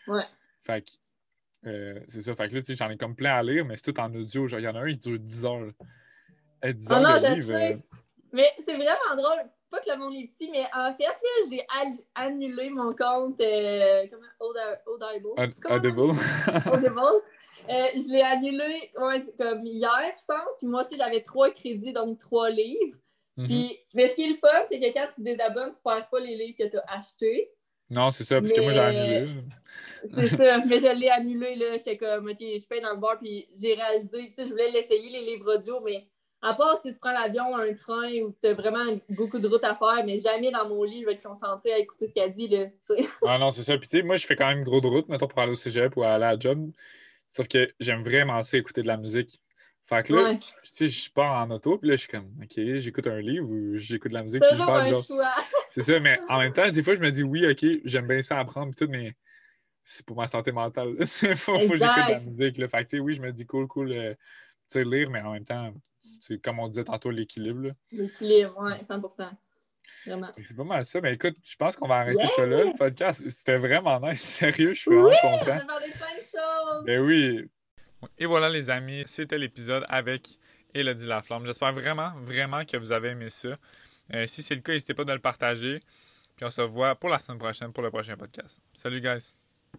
Ouais. Fait que euh, c'est ça. Fait que là, j'en ai comme plein à lire, mais c'est tout en audio. Genre, il y en a un, il dure 10 heures. Ah non, je livre, sais. Euh. Mais c'est vraiment drôle. Pas que le monde est petit, mais en fait, j'ai annulé mon compte euh, comment? Audible. Audible. *laughs* Audible. Euh, je l'ai annulé ouais, comme hier, je pense. Puis moi aussi, j'avais trois crédits, donc trois livres. Mhm. Puis, mais ce qui est le fun, c'est que quand tu désabonnes, tu ne perds pas les livres que tu as achetés. Non, c'est ça, parce que moi, j'ai annulé. C'est ça, *laughs* mais je l'ai annulé, là. J'étais comme, OK, je paye dans le bar, puis j'ai réalisé, tu sais, je voulais l'essayer, les livres audio, mais à part si tu prends l'avion, un train ou tu as vraiment beaucoup de route à faire, mais jamais dans mon lit, je vais être concentré à écouter ce qu'elle dit. Là, ah *laughs* non, c'est ça. Puis tu sais, moi, je fais quand même gros de route, mettons, pour aller au cégep ou aller à la job. Sauf que j'aime vraiment ça écouter de la musique. Fait que là, tu sais, je pars en auto, puis là, je suis comme, OK, j'écoute un livre ou j'écoute de la musique. C'est un genre... choix. *laughs* c'est ça, mais en même temps, des fois, je me dis, oui, OK, j'aime bien ça apprendre, tout, mais c'est pour ma santé mentale. Il *laughs* faut, faut que j'écoute de la musique. Là. Fait que, tu sais, oui, je me dis, cool, cool, euh, tu sais, lire, mais en même temps, c'est comme on disait tantôt, l'équilibre. L'équilibre, oui, 100% Vraiment. C'est pas mal ça. Mais écoute, je pense qu'on va arrêter ça là, le podcast. C'était vraiment nice. *laughs* Sérieux, je suis vraiment content. On a parlé de plein de choses. Ben oui. Et voilà, les amis, c'était l'épisode avec Elodie Laflamme. J'espère vraiment, vraiment que vous avez aimé ça. Euh, si c'est le cas, n'hésitez pas de le partager. Puis on se voit pour la semaine prochaine pour le prochain podcast. Salut, guys.